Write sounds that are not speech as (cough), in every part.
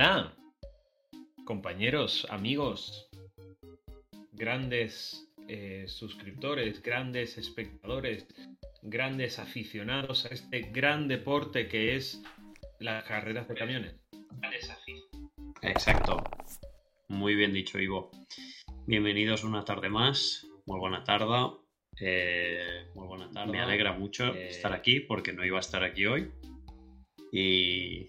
Hola, compañeros, amigos, grandes eh, suscriptores, grandes espectadores, grandes aficionados a este gran deporte que es las carreras de camiones. Exacto. Muy bien dicho, Ivo. Bienvenidos una tarde más. Muy buena tarde. Eh, muy buena tarde. Me alegra mucho Eh, estar aquí porque no iba a estar aquí hoy. Y,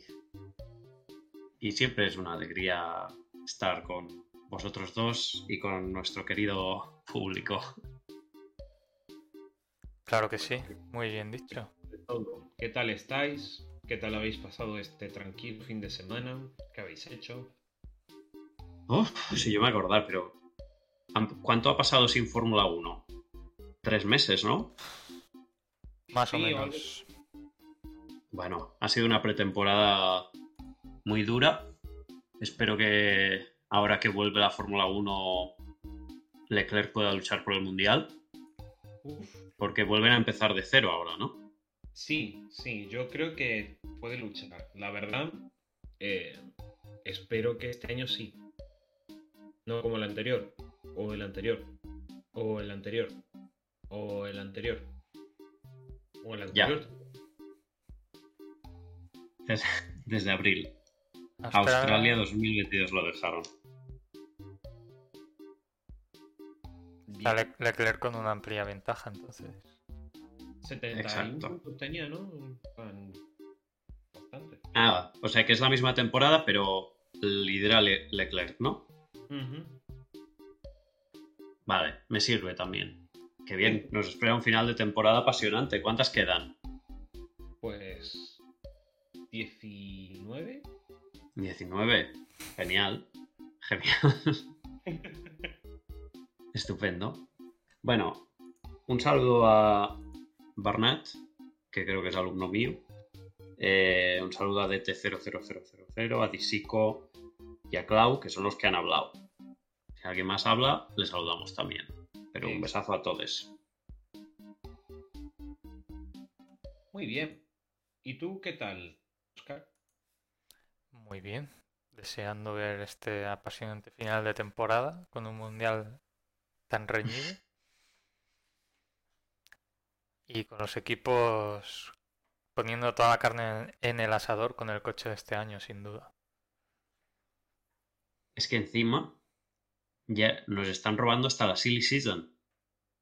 y siempre es una alegría estar con vosotros dos y con nuestro querido público. Claro que sí, muy bien dicho. ¿Qué tal estáis? ¿Qué tal habéis pasado este tranquilo fin de semana? ¿Qué habéis hecho? Uf, si yo me acordar, pero ¿han- ¿cuánto ha pasado sin Fórmula 1? Tres meses, ¿no? Más o menos. Bueno, ha sido una pretemporada muy dura. Espero que ahora que vuelve la Fórmula 1 Leclerc pueda luchar por el Mundial, Uf, porque vuelven a empezar de cero ahora, ¿no? Sí, sí, yo creo que puede luchar. La verdad, eh, espero que este año sí. No como el anterior, o el anterior, o el anterior, o el anterior, o el Ya. anterior. Desde, (laughs) desde abril. Australia- Australia 2022 lo dejaron. Está Le- Leclerc con una amplia ventaja, entonces. 71 Exacto. puntos tenía, ¿no? Bastante. Ah, o sea que es la misma temporada, pero lidera Le- Leclerc, ¿no? Vale, me sirve también. Qué bien, nos espera un final de temporada apasionante. ¿Cuántas quedan? Pues. 19. 19. Genial. Genial. (laughs) Estupendo. Bueno, un saludo a Barnett, que creo que es alumno mío. Eh, un saludo a DT00000, a Disico y a Clau, que son los que han hablado. Si alguien más habla, le saludamos también. Pero un besazo a todos. Muy bien. ¿Y tú qué tal, Oscar? Muy bien. Deseando ver este apasionante final de temporada con un mundial tan reñido. Y con los equipos poniendo toda la carne en el asador con el coche de este año, sin duda. Es que encima ya nos están robando hasta la silly season.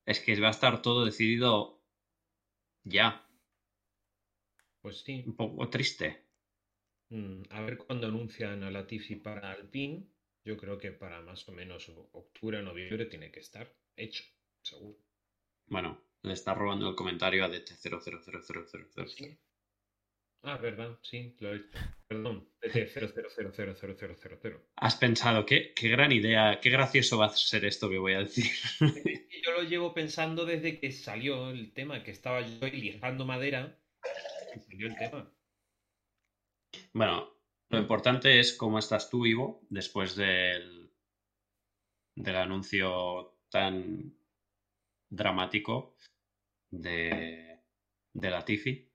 Es que va a estar todo decidido ya. Pues sí. Un poco triste. Mm, a ver cuándo anuncian a Latifi para Alpine. Yo creo que para más o menos octubre noviembre tiene que estar hecho, seguro. Bueno, le está robando el comentario a DT0000000. Sí. Ah, verdad, sí, lo he hecho. Perdón, DT00000000. Has pensado, ¿qué, qué gran idea, qué gracioso va a ser esto que voy a decir. Yo lo llevo pensando desde que salió el tema, que estaba yo lijando madera y salió el tema. Bueno, lo importante es cómo estás tú, Ivo, después del, del anuncio tan dramático de, de Latifi.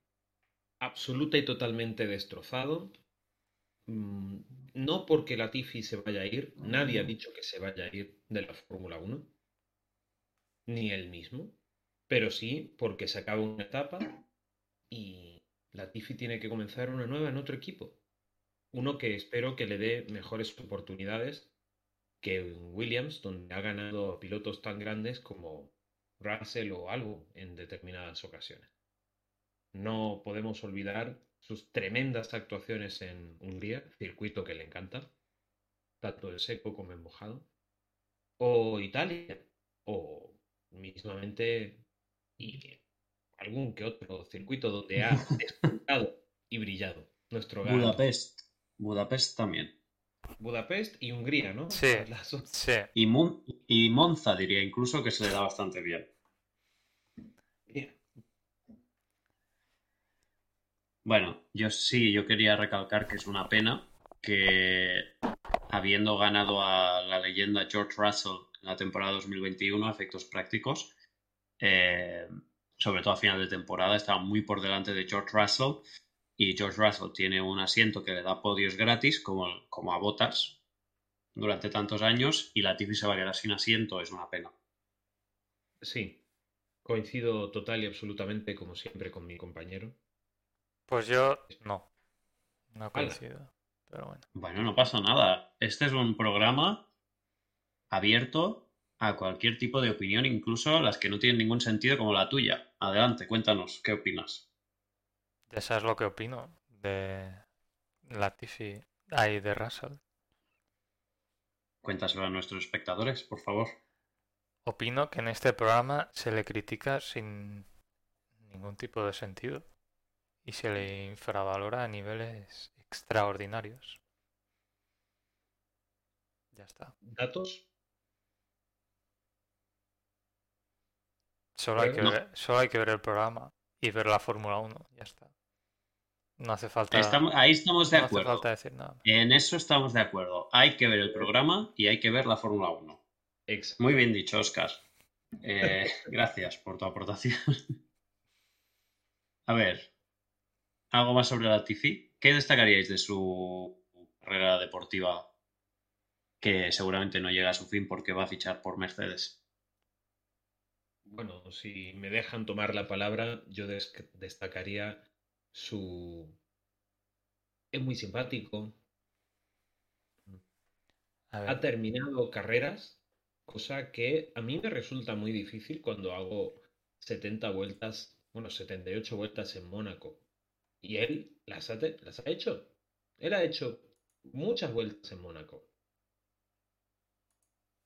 absoluta y totalmente destrozado. Mm, No porque Latifi se vaya a ir, nadie ha dicho que se vaya a ir de la Fórmula 1, ni él mismo, pero sí porque se acaba una etapa y Latifi tiene que comenzar una nueva en otro equipo. Uno que espero que le dé mejores oportunidades que Williams, donde ha ganado pilotos tan grandes como Russell o algo en determinadas ocasiones. No podemos olvidar sus tremendas actuaciones en Hungría, circuito que le encanta, tanto en seco como en mojado, o Italia, o mismamente algún que otro circuito donde ha (laughs) despuntado y brillado nuestro gran Budapest. Budapest también. Budapest y Hungría, ¿no? Sí. Sí, Y, Mon- y Monza diría incluso que se le da bastante bien. Bien. Bueno, yo sí, yo quería recalcar que es una pena que habiendo ganado a la leyenda George Russell en la temporada 2021 a efectos prácticos, eh, sobre todo a final de temporada, estaba muy por delante de George Russell y George Russell tiene un asiento que le da podios gratis, como, como a Botas, durante tantos años, y Latifi se va a quedar sin asiento, es una pena. Sí, coincido total y absolutamente, como siempre, con mi compañero. Pues yo no. No coincido. Pero bueno. Bueno, no pasa nada. Este es un programa abierto a cualquier tipo de opinión, incluso las que no tienen ningún sentido como la tuya. Adelante, cuéntanos, ¿qué opinas? Ya sabes lo que opino de Latifi, ahí de Russell. Cuéntaselo a nuestros espectadores, por favor. Opino que en este programa se le critica sin ningún tipo de sentido y se le infravalora a niveles extraordinarios. Ya está. ¿Datos? Solo hay, que ver, solo hay que ver el programa y ver la Fórmula 1. Ya está. No hace falta. ahí estamos de no acuerdo. Hace falta decir nada. En eso estamos de acuerdo. Hay que ver el programa y hay que ver la Fórmula 1. Muy bien dicho, Oscar. Eh, (laughs) gracias por tu aportación. (laughs) A ver, ¿algo más sobre la Tifi? ¿Qué destacaríais de su carrera deportiva que seguramente no llega a su fin porque va a fichar por Mercedes? Bueno, si me dejan tomar la palabra, yo destacaría su... Es muy simpático. Ha terminado carreras, cosa que a mí me resulta muy difícil cuando hago 70 vueltas, bueno, 78 vueltas en Mónaco. Y él las ha, las ha hecho. Él ha hecho muchas vueltas en Mónaco.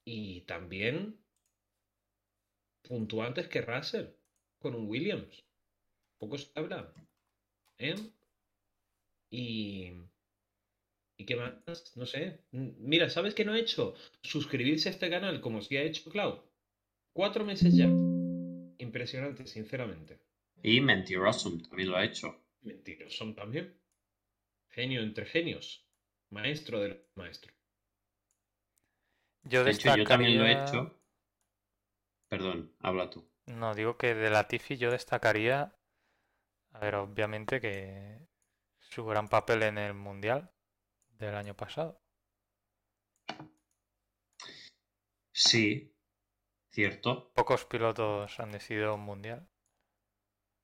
Y también puntuó antes que Russell con un Williams. Poco se habla. ¿Eh? Y. ¿Y qué más? No sé. Mira, ¿sabes qué no ha hecho? Suscribirse a este canal como si ha hecho Cloud. Cuatro meses ya. Impresionante, sinceramente. Y Mentirosum también lo ha hecho. Mentirosum también. Genio entre genios. Maestro del maestro. Yo de hecho, yo también lo he hecho. Perdón, habla tú. No, digo que de la Tifi yo destacaría a ver, obviamente que su gran papel en el Mundial del año pasado. Sí, cierto. Pocos pilotos han decidido un Mundial.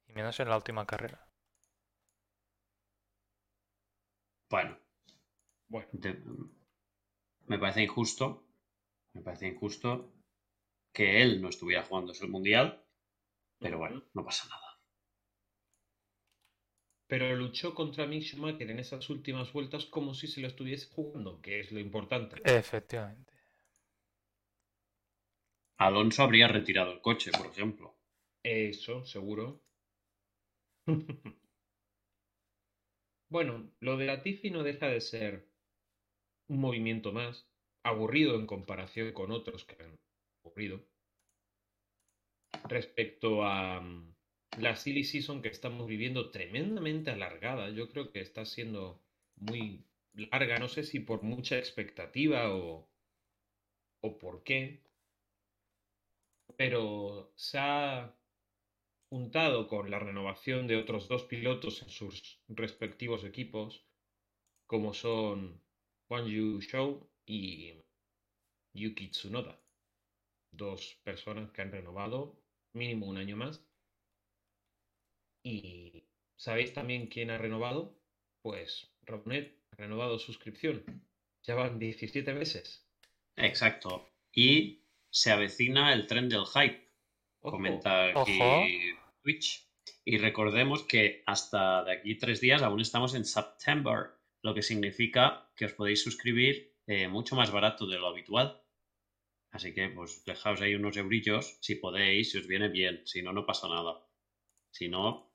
Y menos en la última carrera. Bueno. Bueno. me parece injusto. Me parece injusto que él no estuviera jugando el Mundial. Pero bueno, no pasa nada pero luchó contra Mick Schumacher en esas últimas vueltas como si se lo estuviese jugando, que es lo importante. Efectivamente. Alonso habría retirado el coche, por ejemplo. Eso, seguro. (laughs) bueno, lo de la Tiffy no deja de ser un movimiento más, aburrido en comparación con otros que han Respecto a mm, la silly season que estamos viviendo tremendamente alargada. Yo creo que está siendo muy larga. No sé si por mucha expectativa o, o por qué. Pero se ha juntado con la renovación de otros dos pilotos en sus respectivos equipos, como son Juan Yu Shou y Yuki Tsunoda. Dos personas que han renovado mínimo un año más y ¿sabéis también quién ha renovado? Pues Robnet ha renovado suscripción. Ya van 17 meses. Exacto. Y se avecina el tren del hype. Comenta aquí Twitch. Y recordemos que hasta de aquí tres días aún estamos en September, lo que significa que os podéis suscribir eh, mucho más barato de lo habitual. Así que pues dejaos ahí unos eurillos si podéis, si os viene bien, si no, no pasa nada. Si no,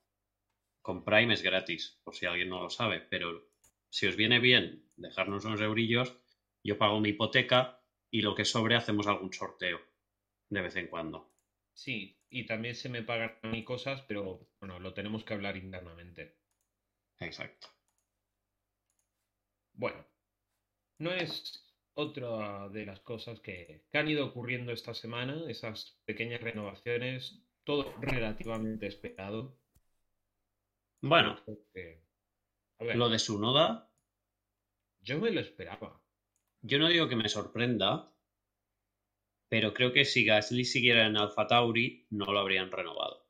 con Prime es gratis, por si alguien no lo sabe, pero si os viene bien dejarnos unos eurillos, yo pago mi hipoteca y lo que sobre hacemos algún sorteo de vez en cuando. Sí, y también se me pagan a mí cosas, pero bueno, lo tenemos que hablar internamente. Exacto. Bueno, no es otra de las cosas que, que han ido ocurriendo esta semana, esas pequeñas renovaciones, todo relativamente esperado. Bueno, A ver, Lo de su noda, yo me lo esperaba. yo no digo que me sorprenda, pero creo que si Gasly siguiera en Alfa Tauri, no lo habrían renovado.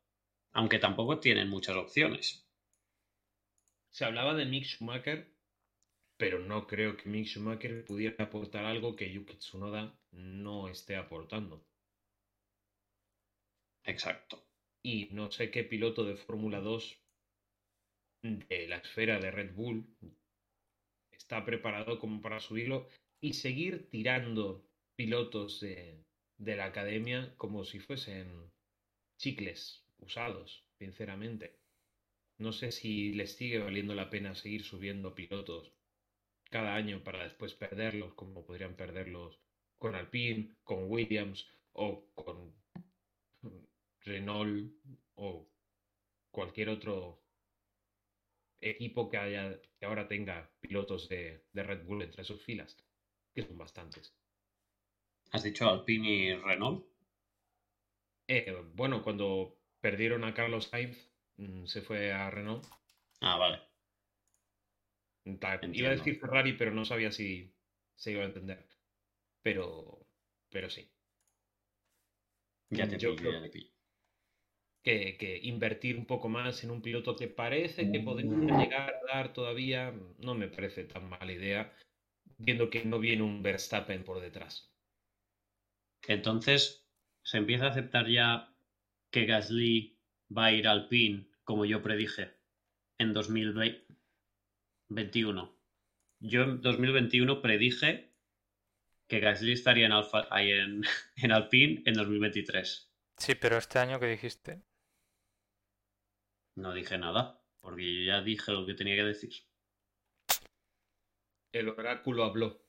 Aunque tampoco tienen muchas opciones. Se hablaba de Mick Schumacher, pero no creo que Mick Schumacher pudiera aportar algo que Yuki Tsunoda no esté aportando. Exacto. Y no sé qué piloto de Fórmula 2 de la esfera de Red Bull está preparado como para subirlo y seguir tirando pilotos de, de la academia como si fuesen chicles usados, sinceramente. No sé si les sigue valiendo la pena seguir subiendo pilotos cada año para después perderlos, como podrían perderlos con Alpine, con Williams o con Renault o cualquier otro equipo que haya que ahora tenga pilotos de, de Red Bull entre sus filas, que son bastantes. ¿Has dicho Alpine y Renault? Eh, bueno, cuando perdieron a Carlos Sainz, mm, se fue a Renault. Ah, vale. Iba a decir Ferrari, pero no sabía si se iba a entender. Pero, pero sí. Ya te Yo pillo, creo ya te pillo. que, que invertir un poco más en un piloto que parece que podría llegar a dar todavía, no me parece tan mala idea, viendo que no viene un Verstappen por detrás. Entonces, ¿se empieza a aceptar ya que Gasly va a ir al PIN, como yo predije, en 2021? Yo en 2021 predije que Gasly estaría en, Alfa, ahí en, (laughs) en Alpine en 2023. Sí, pero este año que dijiste. No dije nada, porque yo ya dije lo que tenía que decir. El oráculo habló.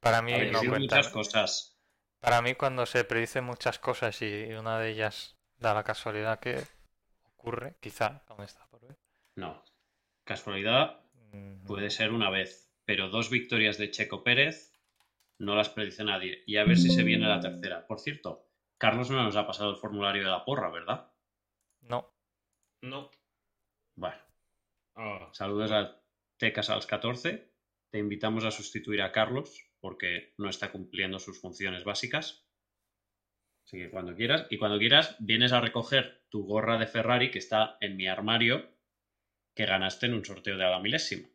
Para mí ver, no cuenta. muchas cosas. Para mí cuando se predicen muchas cosas y una de ellas da la casualidad que ocurre, quizá, aún está por ver. No. Casualidad puede ser una vez, pero dos victorias de Checo Pérez no las predice nadie. Y a ver si se viene la tercera. Por cierto, Carlos no nos ha pasado el formulario de la porra, ¿verdad? No, No. Bueno, Ah, saludos a Tecasals 14. Te invitamos a sustituir a Carlos porque no está cumpliendo sus funciones básicas. Así que cuando quieras, y cuando quieras, vienes a recoger tu gorra de Ferrari que está en mi armario que ganaste en un sorteo de la milésima.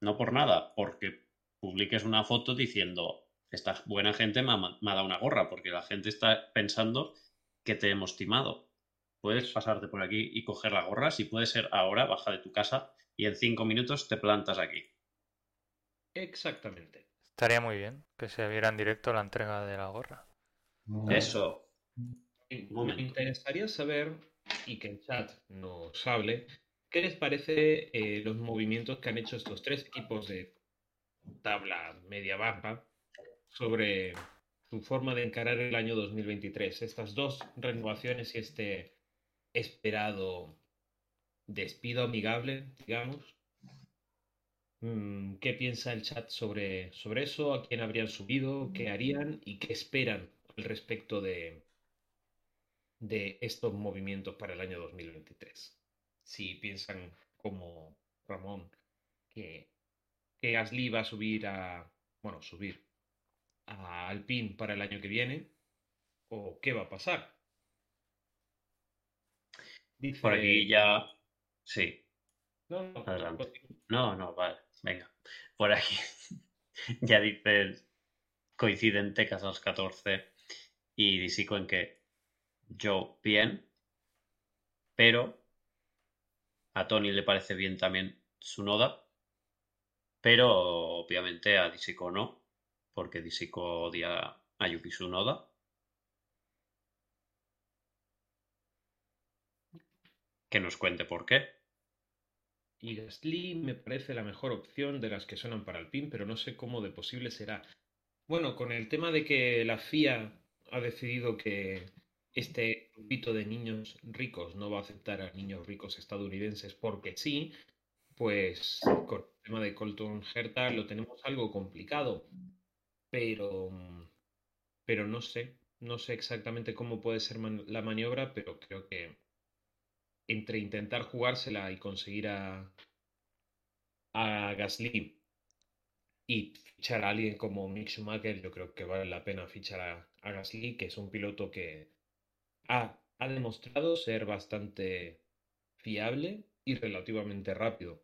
No por nada, porque publiques una foto diciendo esta buena gente me ha, ma- me ha dado una gorra, porque la gente está pensando que te hemos timado. Puedes pasarte por aquí y coger la gorra, si puede ser ahora, baja de tu casa y en cinco minutos te plantas aquí. exactamente. estaría muy bien que se viera en directo la entrega de la gorra. Eso. Me interesaría saber, y que el chat nos hable, ¿qué les parece eh, los movimientos que han hecho estos tres equipos de tabla media-baja sobre su forma de encarar el año 2023? Estas dos renovaciones y este esperado despido amigable, digamos. Mm, ¿Qué piensa el chat sobre, sobre eso? ¿A quién habrían subido? ¿Qué harían? ¿Y qué esperan al respecto de, de estos movimientos para el año 2023? Si piensan como Ramón que, que Gasly va a subir a, bueno, subir a Alpine para el año que viene, o qué va a pasar. Dice, Por aquí ya. Sí. No, no, Adelante. No, no, vale. Venga. Por aquí (laughs) ya dices. Coinciden Tecas a los 14 y Disico en que yo bien, pero a Tony le parece bien también su noda, pero obviamente a Disico no, porque Disico odia a Yuki Tsunoda. Que nos cuente por qué. Y Gasly me parece la mejor opción de las que suenan para Alpine, pero no sé cómo de posible será. Bueno, con el tema de que la FIA ha decidido que este grupito de niños ricos no va a aceptar a niños ricos estadounidenses porque sí, pues con el tema de Colton Herta lo tenemos algo complicado. Pero, pero no sé, no sé exactamente cómo puede ser la maniobra, pero creo que entre intentar jugársela y conseguir a, a Gasly y fichar a alguien como Mick Schumacher, yo creo que vale la pena fichar a Gasly, que es un piloto que ha, ha demostrado ser bastante fiable y relativamente rápido,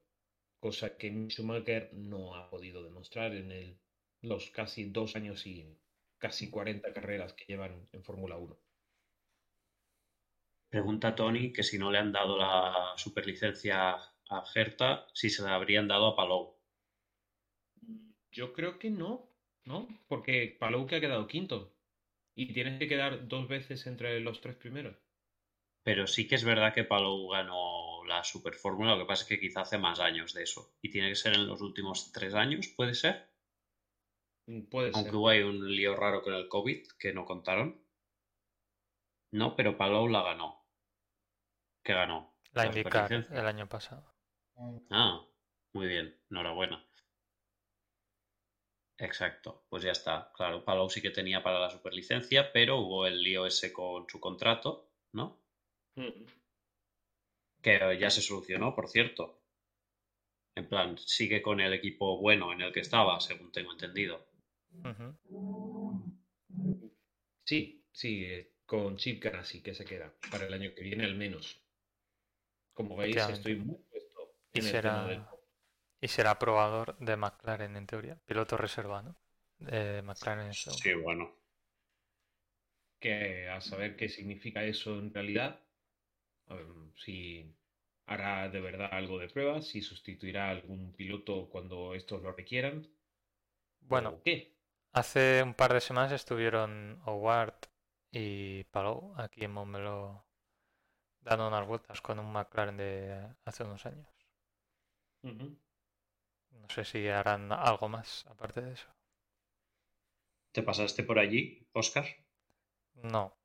cosa que Schumacher no ha podido demostrar en el, los casi dos años y casi 40 carreras que llevan en Fórmula 1. Pregunta Tony que si no le han dado la superlicencia a Gerta, si se la habrían dado a Palou. Yo creo que no, ¿no? Porque Palou que ha quedado quinto. Y tienes que quedar dos veces entre los tres primeros. Pero sí que es verdad que Palou ganó la Super Fórmula, lo que pasa es que quizá hace más años de eso. Y tiene que ser en los últimos tres años, ¿puede ser? Mm, Puede Aunque ser. hubo ahí un lío raro con el COVID que no contaron. No, pero Palou la ganó. ¿Qué ganó? La La el año pasado. Ah, muy bien, enhorabuena. Exacto, pues ya está. Claro, Palou sí que tenía para la superlicencia, pero hubo el lío ese con su contrato, ¿no? Mm. Que ya se solucionó, por cierto. En plan, sigue con el equipo bueno en el que estaba, según tengo entendido. Sí, sí, con Chip Ganassi que se queda para el año que viene al menos. Como veis, estoy muy puesto Y en el tema del será, y será probador de McLaren en teoría. Piloto reserva, ¿no? De McLaren. Sí, bueno. que a saber qué significa eso en realidad, a ver, si hará de verdad algo de pruebas, si sustituirá a algún piloto cuando estos lo requieran, Bueno, qué. hace un par de semanas estuvieron Howard y Palou aquí en Montmeló dando unas vueltas con un McLaren de hace unos años. Ujú. No sé si harán algo más aparte de eso. ¿Te pasaste por allí, Oscar? No,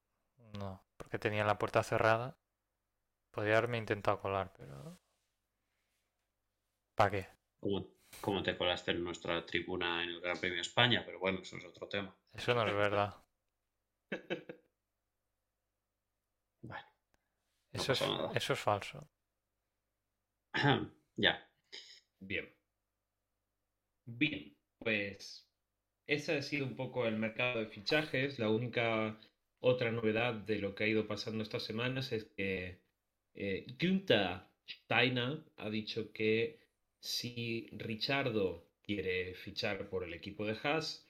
no, porque tenía la puerta cerrada. Podría haberme intentado colar, pero... ¿Para qué? ¿Cómo, cómo te colaste en nuestra tribuna en el Gran Premio España? Pero bueno, eso es otro tema. Eso no es verdad. (laughs) Bueno, no Eso es, eso es falso. (clears throat) ya. Bien. Bien, pues ese ha sido un poco el mercado de fichajes. La única otra novedad de lo que ha ido pasando estas semanas es que eh, Günther Steiner ha dicho que si Richardo quiere fichar por el equipo de Haas,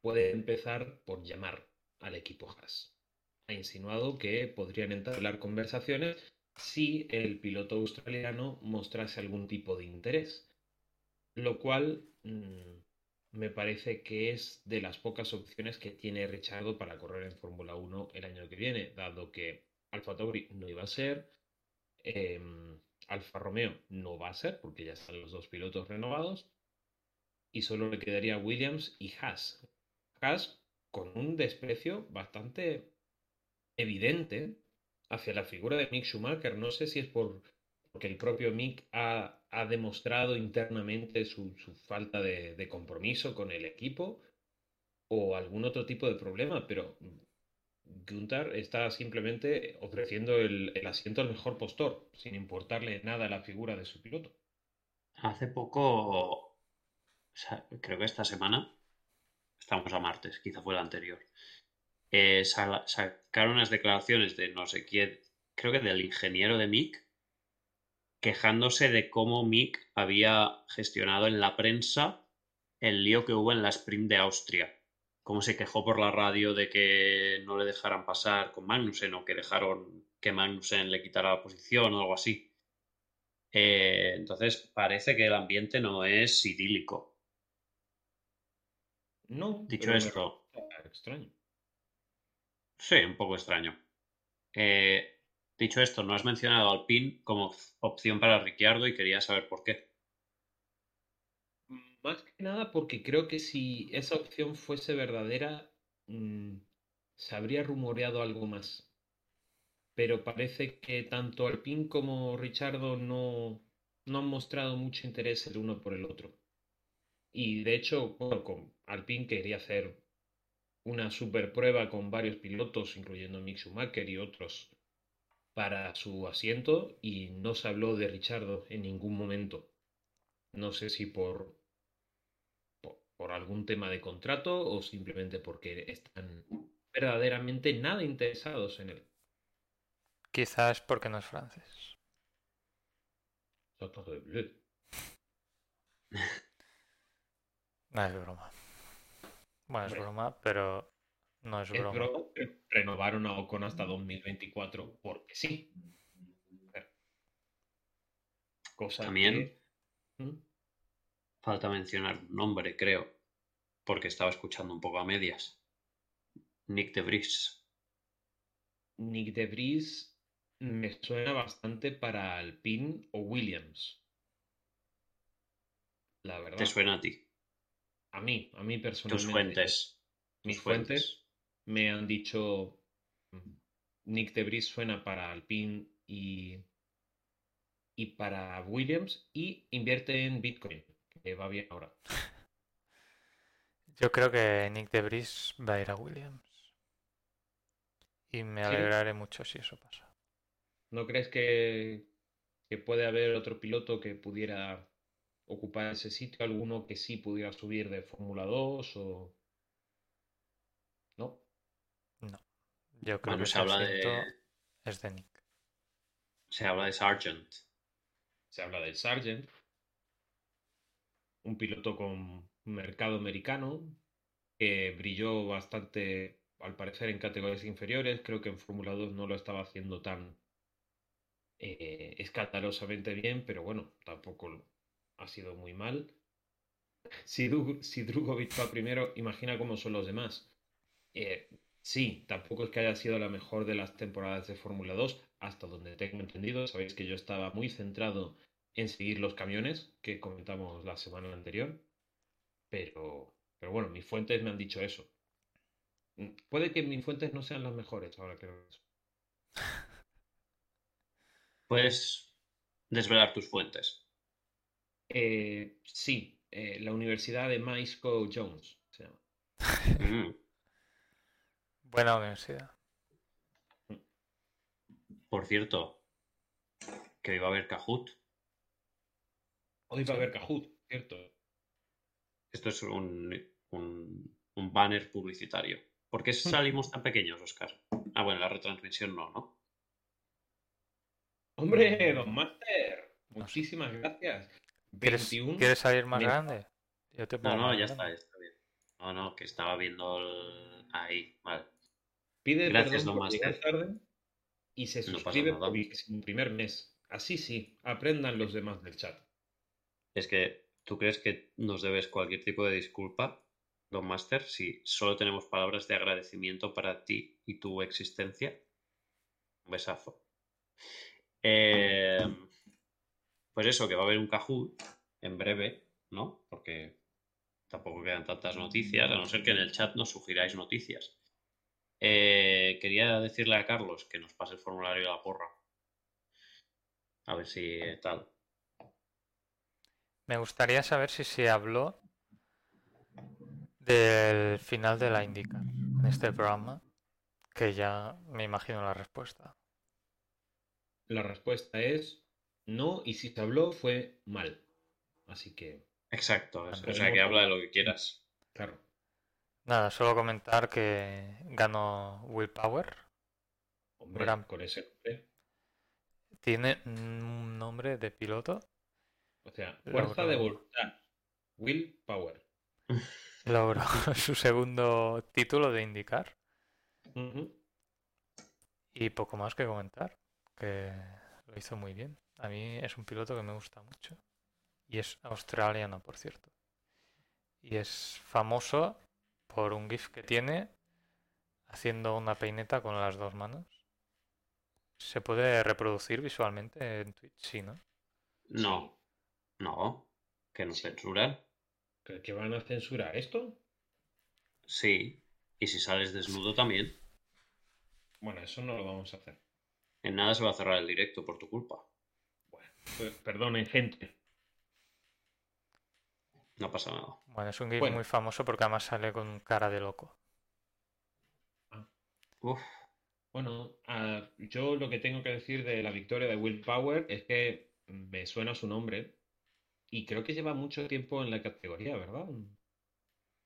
puede empezar por llamar al equipo Haas. Ha insinuado que podrían entablar conversaciones si el piloto australiano mostrase algún tipo de interés, lo cual mmm, me parece que es de las pocas opciones que tiene Richardo para correr en Fórmula 1 el año que viene, dado que Alfa Tauri no iba a ser, eh, Alfa Romeo no va a ser, porque ya están los dos pilotos renovados, y solo le quedaría Williams y Haas. Haas con un desprecio bastante evidente hacia la figura de Mick Schumacher. No sé si es por, porque el propio Mick ha, ha demostrado internamente su, su falta de, compromiso con el equipo o algún otro tipo de problema, pero Gunther está simplemente ofreciendo el, el asiento al mejor postor, sin importarle nada a la figura de su piloto. Hace poco, creo que esta semana, estamos a martes, quizá fue la anterior, eh, sacaron unas declaraciones de no sé quién, creo que del ingeniero de Mick, quejándose de cómo Mick había gestionado en la prensa el lío que hubo en la sprint de Austria. Cómo se quejó por la radio de que no le dejaran pasar con Magnussen o que dejaron que Magnussen le quitara la posición o algo así. Eh, entonces parece que el ambiente no es idílico. No. Dicho esto. Extraño. Sí, un poco extraño. Eh, dicho esto, no has mencionado al PIN como opción para Ricciardo y quería saber por qué. Más que nada porque creo que si esa opción fuese verdadera, mmm, se habría rumoreado algo más. Pero parece que tanto Alpine como Richardo no, no han mostrado mucho interés el uno por el otro. Y de hecho, Alpine quería hacer una super prueba con varios pilotos, incluyendo Mick Schumacher y otros, para su asiento y no se habló de Richardo en ningún momento. No sé si por, por, por algún tema de contrato o simplemente porque están verdaderamente nada interesados en él. Quizás porque no es francés. (laughs) No es broma. Bueno, es broma, pero no es broma. renovaron a Ocon hasta 2024 porque sí. Cosa También- que- ¿Mm? Falta mencionar un nombre, creo, porque estaba escuchando un poco a medias. Nick de Vries. Nick de Vries me suena bastante para Alpine o Williams. La verdad. ¿Te suena a ti? A mí, a mí personalmente. Tus fuentes. Mis tus fuentes me han dicho mm, Nick de Vries suena para Alpine y, y para Williams y invierte en Bitcoin, que va bien ahora. Yo creo que Nick de Vries va a ir a Williams. Y me ¿Sí? alegraré mucho si eso pasa. ¿No crees que, que puede haber otro piloto que pudiera ocupar ese sitio? ¿Alguno que sí pudiera subir de Fórmula 2 o...? ¿No? No. Yo creo Bueno, que se habla de. es de Nick. Se habla de Sargent. Se habla del Sargent, un piloto con mercado americano que brilló bastante, al parecer, en categorías inferiores. Creo que en Fórmula 2 no lo estaba haciendo tan eh, escandalosamente bien, pero bueno, tampoco ha sido muy mal. Si, Du- si Drugovic va primero, imagina cómo son los demás. Eh, sí, tampoco es que haya sido la mejor de las temporadas de Fórmula 2, hasta donde tengo entendido. Sabéis que yo estaba muy centrado en seguir los camiones que comentamos la semana anterior. Pero, pero bueno, mis fuentes me han dicho eso. Mm, Puede que mis fuentes no sean las mejores ahora que lo pienso. Puedes desvelar tus fuentes. Eh, sí, eh, la Universidad de Maisco Jones se llama. (laughs) Mm. Buena universidad. Por cierto, que iba a haber Kahoot. Hoy va a haber Kahoot, ¿cierto? Esto es un, un, un banner publicitario. ¿Por qué salimos tan pequeños, Oscar? Ah, bueno, la retransmisión no, ¿no? Hombre, Don Master, muchísimas gracias. ¿Quieres, 21. ¿quieres salir más grande? Yo te No, no, ya está, grande. ya está bien. No, no, que estaba viendo el... ahí, vale. Pide Gracias, perdón Don por llegar Master. tarde y se suscribe por el primer mes. Así sí, aprendan los demás del chat. Es que, ¿tú crees que nos debes cualquier tipo de disculpa, Don Master, si solo tenemos palabras de agradecimiento para ti y tu existencia? Un besazo. Eh, pues eso, que va a haber un Kahoot en breve, ¿no? Porque tampoco quedan tantas noticias, a no ser que en el chat nos sugiráis noticias. Eh, quería decirle a Carlos que nos pase el formulario de la porra. A ver si tal. Me gustaría saber si se habló del final de la IndyCar en este programa, que ya me imagino la respuesta. La respuesta es no, y si se habló fue mal. Así que, Exacto, o sea que habla de lo que quieras. claro. Nada, solo comentar que ganó Willpower. Hombre, Gran- con ese nombre. Tiene un nombre de piloto. O sea, Logró. fuerza de voluntad. Will Power. (laughs) Logró (laughs) su segundo título de IndyCar. Ujú. Y poco más que comentar, que lo hizo muy bien. A mí es un piloto que me gusta mucho. Y es australiano, por cierto. Y es famoso por un GIF que tiene haciendo una peineta con las dos manos. ¿Se puede reproducir visualmente en Twitch? Sí, ¿no? No, no, que nos censuran. ¿Que que van a censurar esto? Sí, y si sales desnudo también. Bueno, eso no lo vamos a hacer. En nada se va a cerrar el directo por tu culpa. Bueno, pues, perdonen, gente. No pasa nada. Bueno, es un GIF Bueno. muy famoso porque además sale con cara de loco. Uf, Bueno, ah, yo lo que tengo que decir de la victoria de Will Power es que me suena su nombre Y creo que lleva mucho tiempo en la categoría, ¿verdad?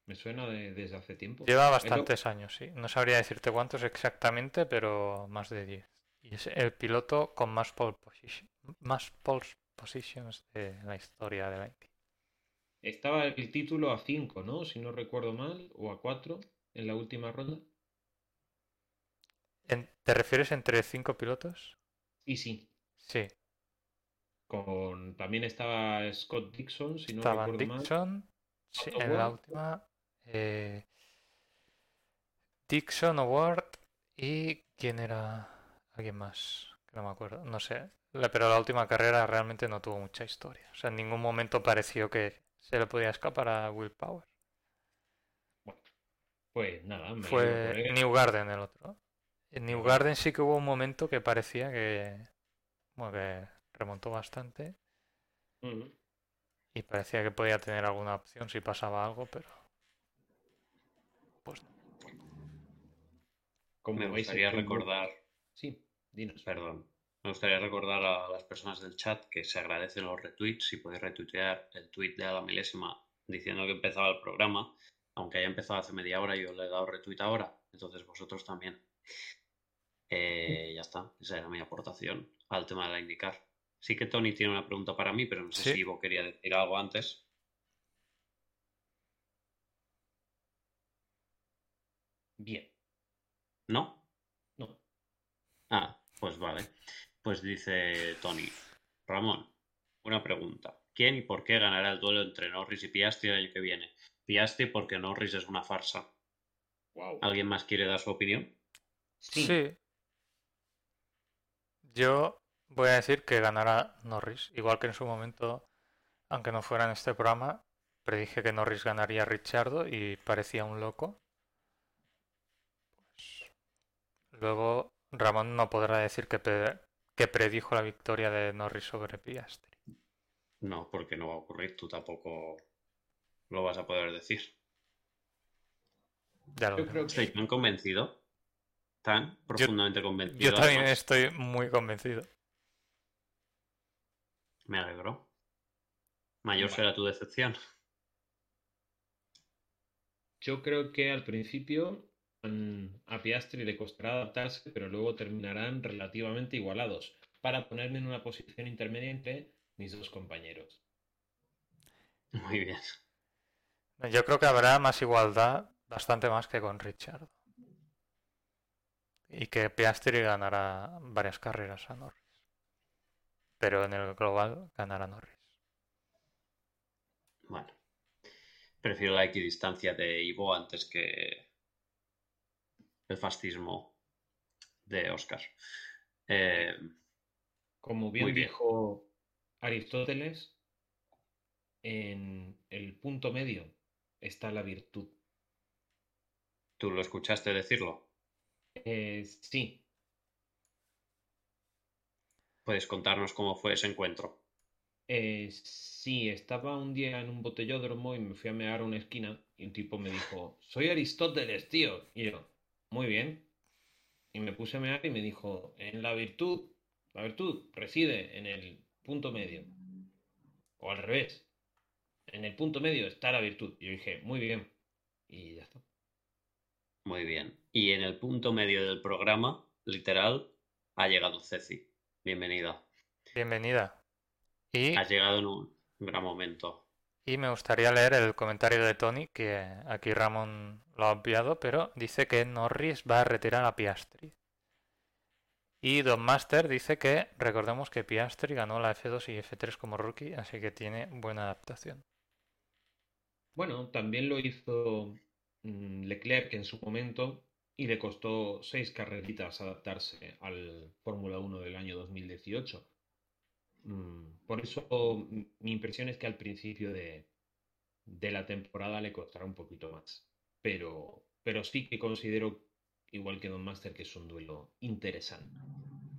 Me suena de- desde hace tiempo. Lleva lo- bastantes años, sí. No sabría decirte cuántos exactamente, pero más de 10. Y es el piloto con más pole position, más pole positions de la historia de la Indy. Estaba el título a 5, ¿no? Si no recuerdo mal, o a 4 en la última ronda. ¿Te refieres entre cinco pilotos? Y sí, Sí. con también estaba Scott Dixon, si no recuerdo mal. Dixon, sí, Otto en la última. eh, Dixon, Award y quién era alguien más, que no me acuerdo, no sé. Pero la última carrera realmente no tuvo mucha historia. O sea, en ningún momento pareció que se le podía escapar a Will Power. Pues nada, me Fue. New Garden el otro. En New. Garden sí que hubo un momento que parecía que, bueno, que remontó bastante y parecía que podía tener alguna opción si pasaba algo, pero pues no. Como Me estoy muy- recordar, Sí, dinos. perdón, me gustaría recordar a las personas del chat que se agradecen los retweets. Si podéis retuitear el tweet de a la milésima diciendo que empezaba el programa, aunque haya empezado hace media hora, yo le he dado retweet ahora, entonces vosotros también. Eh, ya está, esa era mi aportación al tema de la indicar. Sí que Tony tiene una pregunta para mí, pero no sé Sí. si Ivo quería decir algo antes. Bien. ¿No? No. Ah, pues vale. Pues dice Tony. Ramón, una pregunta. ¿Quién y por qué ganará el duelo entre Norris y Piastri el año que viene? Piastri porque Norris es una farsa. Wow. ¿Alguien más quiere dar su opinión? Sí. Sí. Yo voy a decir que ganará Norris. Igual que en su momento, aunque no fuera en este programa, predije que Norris ganaría a Richardo y parecía un loco. Pues, luego Ramón no podrá decir que, que predijo la victoria de Norris sobre Piastri. No, porque no va a ocurrir. Tú tampoco lo vas a poder decir. Ya lo Yo creo que Estoy tan convencido, tan profundamente convencido. Yo también además. estoy muy convencido. Me alegro. Mayor será tu decepción. Yo creo que al principio a Piastri le costará adaptarse, pero luego terminarán relativamente igualados para ponerme en una posición intermedia entre mis dos compañeros. Muy bien. Yo creo que habrá más igualdad, bastante más que con Richard. Y que Piastri ganará varias carreras a Norris. Pero en el global ganará Norris. Bueno. Prefiero la equidistancia de Ivo antes que el fascismo de Oscar. Eh, Como bien dijo Aristóteles, en el punto medio está la virtud. ¿Tú lo escuchaste decirlo? Eh, sí, ¿Puedes contarnos cómo fue ese encuentro? Eh, sí, estaba un día en un botellódromo y me fui a mear a una esquina y un tipo me dijo, soy Aristóteles, tío. Y yo, muy bien. Y me puse a mear y me dijo, en la virtud, la virtud reside en el punto medio. O al revés, en el punto medio está la virtud. Y yo dije, muy bien. Y ya está. Muy bien. Y en el punto medio del programa, literal, ha llegado Ceci. Bienvenida. Bienvenida. Y, Has llegado en un gran momento. Y me gustaría leer el comentario de Tony, que aquí Ramón lo ha obviado, pero dice que Norris va a retirar a Piastri. Y Don Master dice que recordemos que Piastri ganó la F2 y F3 como rookie, así que tiene buena adaptación. Bueno, también lo hizo mm, Leclerc en su momento y le costó seis carreritas adaptarse al Fórmula 1 del año 2018. Mm, Por eso mi impresión es que al principio de, de la temporada le costará un poquito más. Pero, pero sí que considero, igual que Don Master, que es un duelo interesante.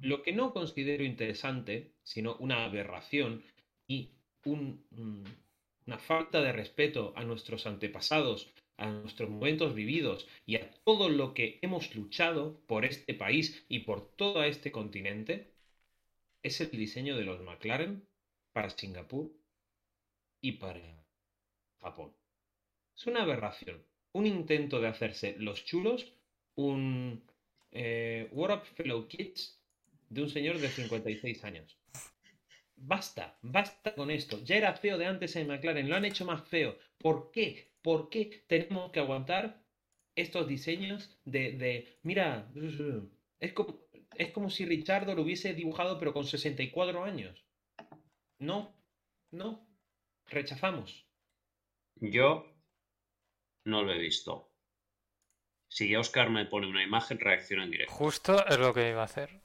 Lo que no considero interesante, sino una aberración y un, una falta de respeto a nuestros antepasados, a nuestros momentos vividos y a todo lo que hemos luchado por este país y por todo este continente, es el diseño de los McLaren para Singapur y para Japón. Es una aberración. Un intento de hacerse los chulos, un eh, What Up Fellow Kids de un señor de 56 años. Basta, basta con esto. Ya era feo de antes en McLaren, lo han hecho más feo. ¿Por qué? ¿Por qué tenemos que aguantar estos diseños de, de mira, es como, es como si Richardo lo hubiese dibujado pero con 64 años. No, no, rechazamos. Yo no lo he visto. Si Oscar me pone una imagen, reacciona en directo. Justo es lo que iba a hacer.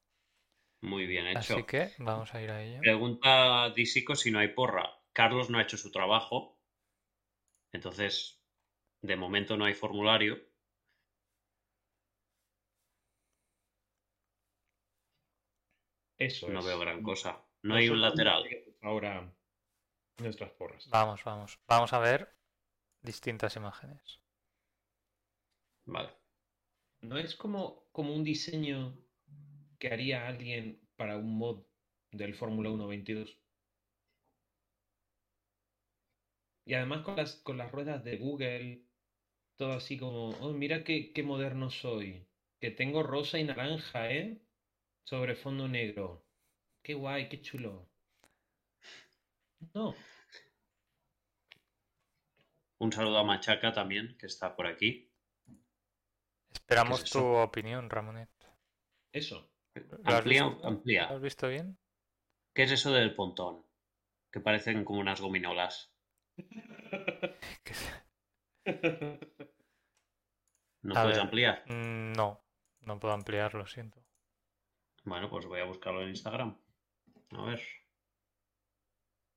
Muy bien hecho. Así que vamos a ir a ello. Pregunta Disico si no hay porra. Carlos no ha hecho su trabajo. Entonces, de momento no hay formulario. Eso No es. veo gran cosa. No hay un lateral. Ahora nuestras porras. Vamos, vamos. Vamos a ver distintas imágenes. Vale. ¿No es como, como un diseño que haría alguien para un mod del Fórmula 1 22? Y además con las, con las ruedas de Google, todo así como, oh, mira qué, qué moderno soy, que tengo rosa y naranja, ¿eh? Sobre fondo negro. Qué guay, qué chulo. No, Un saludo a Machaca también, que está por aquí. Esperamos ¿Qué es tu opinión, Ramonet. eso. ¿Lo has Amplía, has visto bien? ¿Qué es eso del pontón? Que parecen como unas gominolas. (laughs) ¿No A puedes ver. ampliar? Mm, No, no puedo ampliar, lo siento. Bueno, pues voy a buscarlo en Instagram. A ver.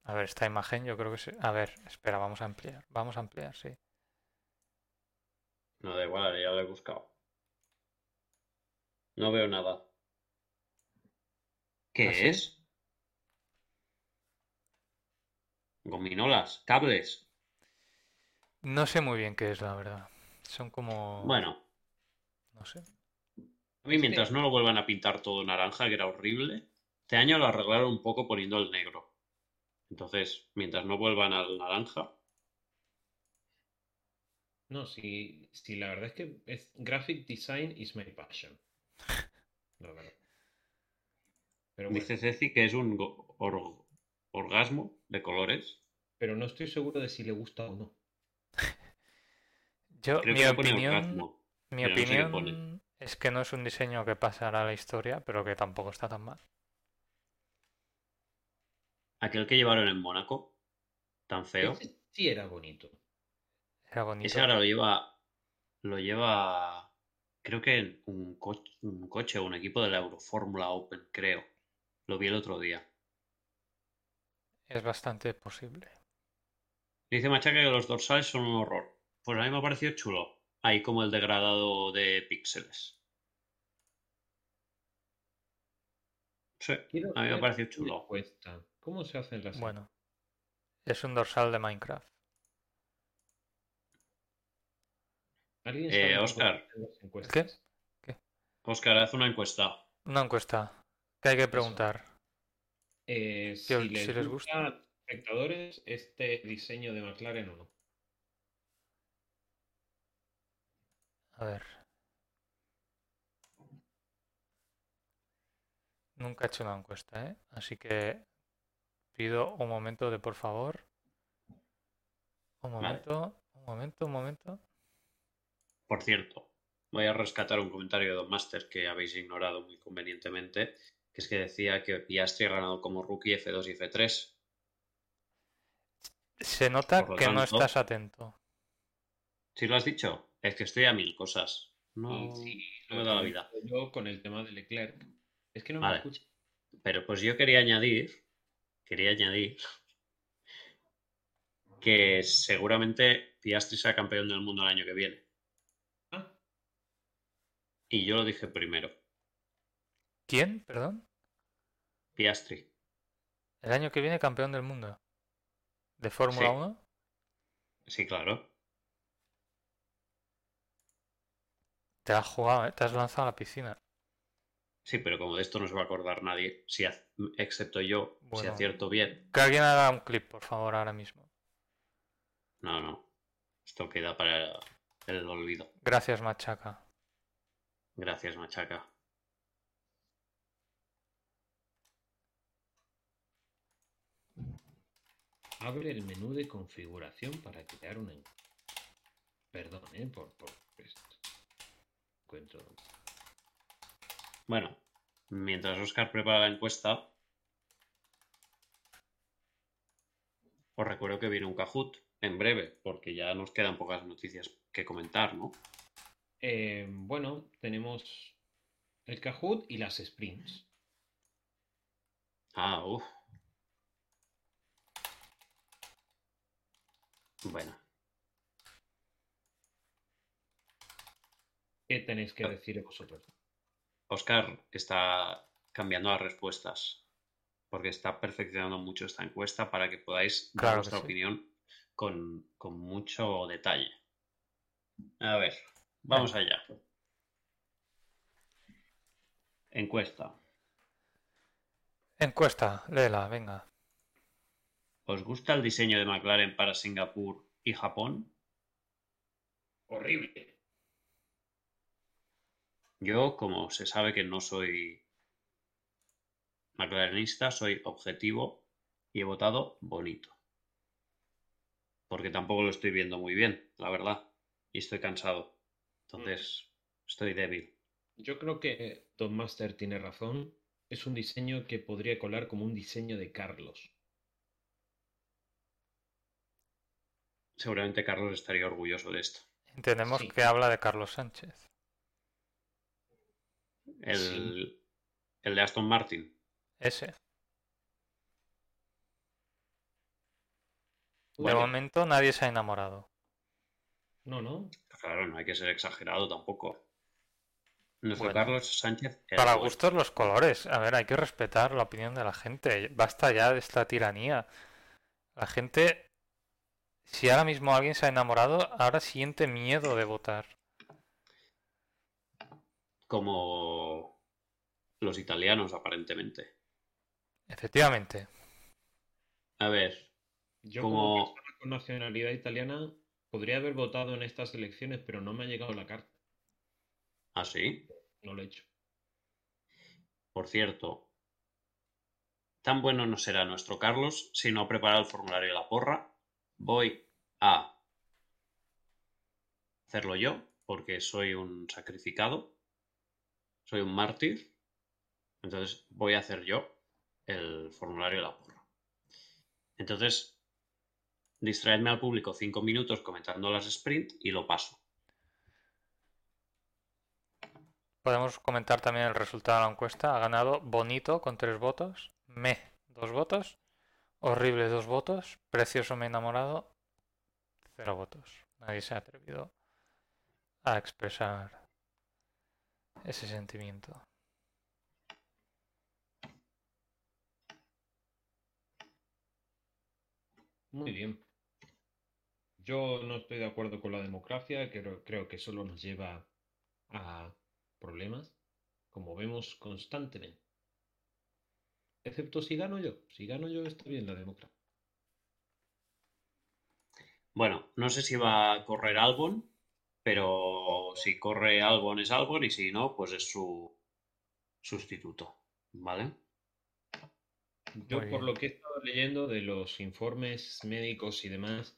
A ver, esta imagen yo creo que se... A ver, espera, vamos a ampliar. Vamos a ampliar, sí. No da igual, ya lo he buscado. No veo nada. ¿Qué ¿Ah, sí? es? Gominolas, cables. No sé muy bien qué es, la verdad. Son como... Bueno, No sé. A mí mientras no lo vuelvan a pintar todo naranja, que era horrible, este año lo arreglaron un poco poniendo el negro. Entonces, mientras no vuelvan al naranja, No, sí, sí, la verdad es que es, graphic design is my passion. La verdad. Pero bueno, dice Ceci que es un or- orgasmo de colores. pero no estoy seguro de si le gusta o no. Yo, Creo mi que opinión, orgasmo. mi pero no sé qué opinión. Es que no es un diseño que pasará a la historia, pero que tampoco está tan mal. Aquel que llevaron en Mónaco, tan feo. Ese sí era bonito. Era bonito. Ese ahora lo lleva, lo lleva, creo que en un, co- un coche o un equipo de la Eurofórmula Open, creo. Lo vi el otro día. Es bastante posible. Dice Machaca que los dorsales son un horror. Pues a mí me ha parecido chulo. Ahí como el degradado de píxeles. Sí, Quiero a mí me ha ver parecido qué chulo. cuesta. ¿Cómo se hacen las Bueno, es un dorsal de Minecraft. ¿Alguien Eh, sabe se hacen las ¿Qué? encuestas? Óscar, haz una encuesta. Una encuesta. ¿Qué hay que preguntar? Eh, ¿Qué si les, si les gusta, a los espectadores este diseño de McLaren o no. A ver. Nunca he hecho una encuesta, ¿eh? Así que pido un momento de por favor. Un Vale. momento, un momento, un momento. Por cierto, voy a rescatar un comentario de Don Master que habéis ignorado muy convenientemente, que es que decía que Piastri ha ganado como rookie F2 y F3. Se nota que no estás atento. ¿Sí lo has dicho? Es que estoy a mil cosas. No, sí, no me da la vida. Yo con el tema de Leclerc. Es que no Vale. me escucha. Pero pues yo quería añadir, quería añadir que seguramente Piastri será campeón del mundo el año que viene. Ah, Y yo lo dije primero. ¿Quién? Perdón. Piastri. El año que viene campeón del mundo. ¿De Fórmula Sí. 1? Sí, claro. Te has jugado, ¿eh? Te has lanzado a la piscina. Sí, pero como de esto no se va a acordar nadie, si excepto yo, si acierto bien. Que alguien haga un clip, por favor, ahora mismo. no, no. Esto queda para el olvido. Gracias, Machaca. Gracias, Machaca. Abre el menú de configuración para crear una encuesta. Perdón, ¿eh? Por, por esto. Encuentro. Bueno, mientras Oscar prepara la encuesta, os recuerdo que viene un Kahoot en breve, porque ya nos quedan pocas noticias que comentar, ¿no? Eh, bueno, tenemos el Kahoot y las sprints. Ah, uff. Bueno, ¿Qué tenéis que decir vosotros? Oscar está cambiando las respuestas porque está perfeccionando mucho esta encuesta para que podáis dar Claro vuestra sí. opinión con, con mucho detalle. A ver, vamos allá. Encuesta. Encuesta, léela, venga. ¿Os gusta el diseño de McLaren para Singapur y Japón? Horrible. Yo, como se sabe que no soy McLarenista, soy objetivo y he votado bonito. Porque tampoco lo estoy viendo muy bien, la verdad. Y estoy cansado. Entonces, estoy débil. Yo creo que Don Master tiene razón. Es un diseño que podría colar como un diseño de Carlos. Seguramente Carlos estaría orgulloso de esto. Entendemos Sí. que habla de Carlos Sánchez. El, Sí. el de Aston Martin. Ese. De Bueno, momento nadie se ha enamorado. no, no. Claro, no hay que ser exagerado tampoco. Nuestro Bueno. Carlos Sánchez. Para bueno. gustos los colores. A ver, hay que respetar la opinión de la gente. Basta ya de esta tiranía. La gente, si ahora mismo alguien se ha enamorado, ahora siente miedo de votar. Como los italianos, aparentemente. Efectivamente. A ver, Yo Como- como persona con nacionalidad italiana podría haber votado en estas elecciones, pero no me ha llegado la carta. así. No lo he hecho. Por cierto, tan bueno no será nuestro Carlos si no ha preparado el formulario de la porra. Voy a hacerlo yo, porque soy un sacrificado, soy un mártir. Entonces voy a hacer yo el formulario de la porra. Entonces, distraedme al público cinco minutos comentando las sprint y lo paso. Podemos comentar también el resultado de la encuesta. Ha ganado Bonito con tres votos. Me, dos votos. Horrible, dos votos. Precioso, me he enamorado. Cero votos. Nadie se ha atrevido a expresar ese sentimiento. Muy bien. Yo no estoy de acuerdo con la democracia, creo, creo que solo nos lleva a problemas, como vemos constantemente. Excepto si gano yo. Si gano yo está bien la democracia. Bueno, no sé si va a correr Albon, pero si corre Albon es Albon y si no, pues es su sustituto, ¿vale? Yo Muy por bien. lo que he estado leyendo de los informes médicos y demás,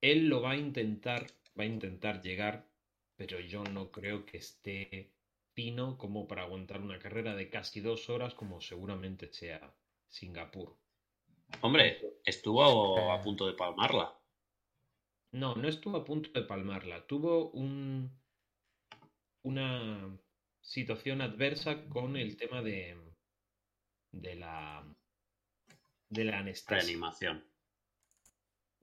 él lo va a intentar, va a intentar llegar, pero yo no creo que esté fino como para aguantar una carrera de casi dos horas como seguramente sea Singapur. Hombre, estuvo Eh. a punto de palmarla. No, no estuvo a punto de palmarla. Tuvo un, una situación adversa con el tema de, de la, de la anestesia. Reanimación.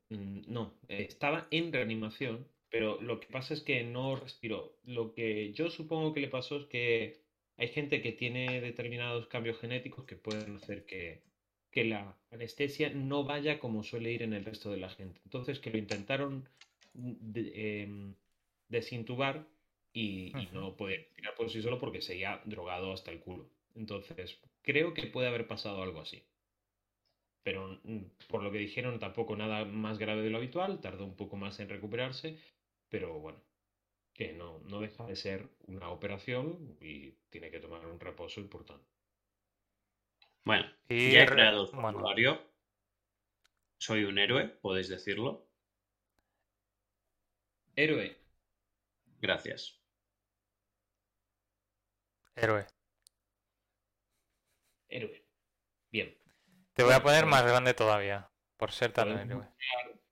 Mm, No, estaba en reanimación, pero lo que pasa es que no respiró. Lo que yo supongo que le pasó es que hay gente que tiene determinados cambios genéticos que pueden hacer que, que la anestesia no vaya como suele ir en el resto de la gente. Entonces que lo intentaron de- em, desintubar y, no puede respirar por sí solo porque seguía drogado hasta el culo. Entonces creo que puede haber pasado algo así. pero mm, por lo que dijeron tampoco nada más grave de lo habitual, tardó un poco más en recuperarse, pero bueno, que no, no deja de ser una operación y tiene que tomar un reposo importante. Bueno, Y ya he re- creado el bueno. formulario. Soy un héroe, podéis decirlo. Héroe, Gracias. Héroe. Héroe. Bien. Te voy a poner pues- más grande todavía, por ser tan héroe.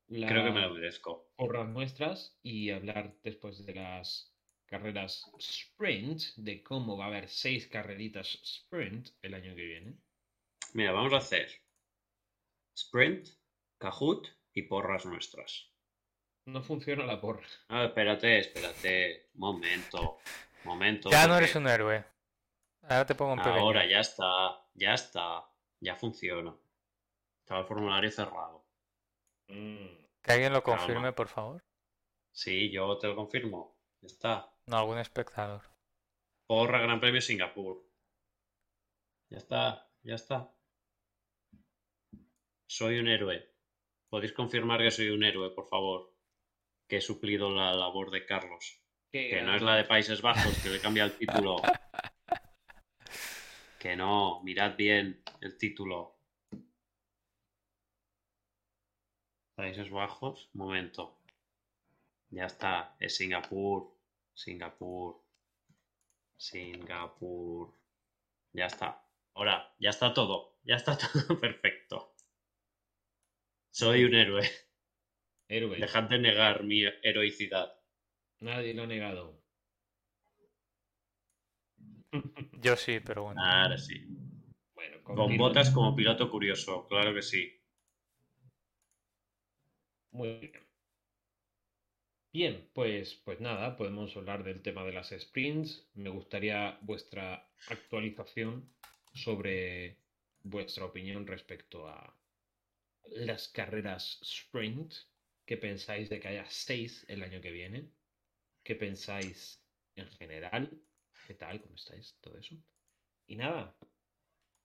Creo que me lo merezco. porras nuestras y hablar después de las carreras sprint, de cómo va a haber seis carreritas sprint el año que viene. Mira, vamos a hacer sprint, Kahoot y porras nuestras. No funciona la porra. Ah, espérate, espérate. Momento, momento. Ya no eres un héroe. Ahora te pongo un pequeño. Ahora ya está, ya está, ya funciona. Estaba el formulario cerrado. Mm, Que alguien lo Calma. confirme, por favor. Sí, yo te lo confirmo. Ya está. No, algún espectador. Porra Gran Premio Singapur. Ya está, ya está. Soy un héroe. ¿Podéis confirmar que soy un héroe, por favor? Que he suplido la labor de Carlos. qué Que no es la de Países Bajos, que le cambia el título. (laughs) Que no, mirad bien el título. Países Bajos, momento. Ya está, es Singapur, Singapur, Singapur. Ya está. Ahora, ya está todo, ya está (laughs) todo perfecto. Soy un héroe. Héroe. Dejad de negar mi heroicidad. Nadie lo ha negado. Yo sí, pero bueno. Ahora sí. Bueno, Con confirmo. botas como piloto curioso, claro que sí. Muy bien. Bien, pues, pues nada, podemos hablar del tema de las sprints. Me gustaría vuestra actualización sobre vuestra opinión respecto a las carreras sprint. ¿Qué pensáis de que haya seis el año que viene? ¿Qué pensáis en general? ¿Qué tal? ¿Cómo estáis? Todo eso. Y nada,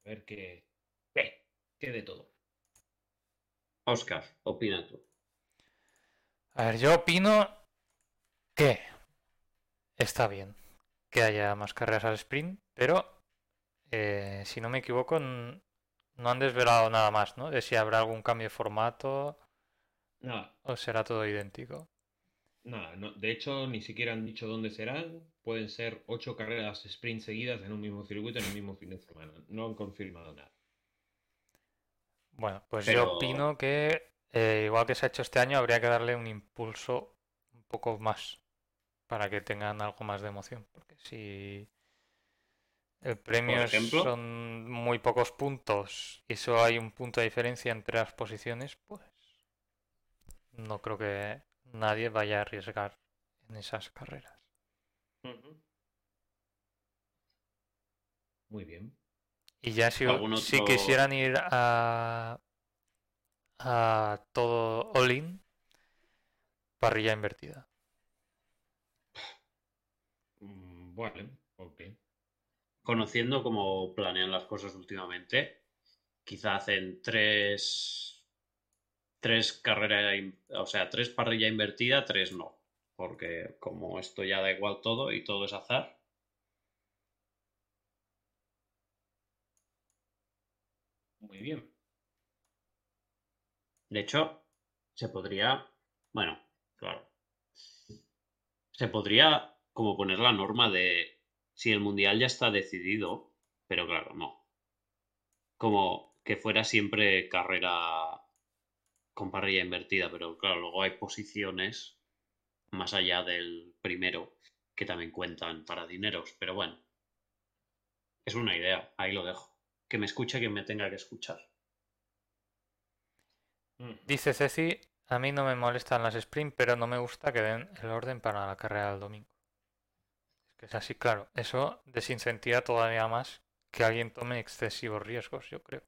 a ver qué, qué, qué de todo. Oscar, opina tú. A ver, yo opino que está bien que haya más carreras al sprint, pero eh, si no me equivoco, no han desvelado nada más, ¿no? De si habrá algún cambio de formato Nada, o será todo idéntico. Nada, no- de hecho ni siquiera han dicho dónde serán. Pueden ser ocho carreras sprint seguidas en un mismo circuito en el mismo fin de semana. No han confirmado nada. Bueno, pues Pero- yo opino que eh, igual que se ha hecho este año, habría que darle un impulso un poco más para que tengan algo más de emoción. Porque si el premio ejemplo? son muy pocos puntos y solo hay un punto de diferencia entre las posiciones, pues no creo que nadie vaya a arriesgar en esas carreras. Muy bien. Y ya si, ¿Algún si quisieran ir a, a todo all-in, parrilla invertida. Mm, Vale, ok. Conociendo cómo planean las cosas últimamente, quizá hacen tres, tres carreras, o sea, tres parrilla invertida, tres no. Porque como esto ya da igual todo y todo es azar, Muy bien. De hecho, se podría, bueno, claro, se podría como poner la norma de si el mundial ya está decidido, pero claro, no. Como que fuera siempre carrera con parrilla invertida, pero claro, luego hay posiciones más allá del primero que también cuentan para dineros, pero bueno, es una idea, ahí lo dejo. Que me escuche quien me tenga que escuchar. Mm, Dice Ceci, a mí no me molestan las sprint, pero no me gusta que den el orden para la carrera del domingo. Es que es así, claro. Eso desincentiva todavía más que alguien tome excesivos riesgos, yo creo.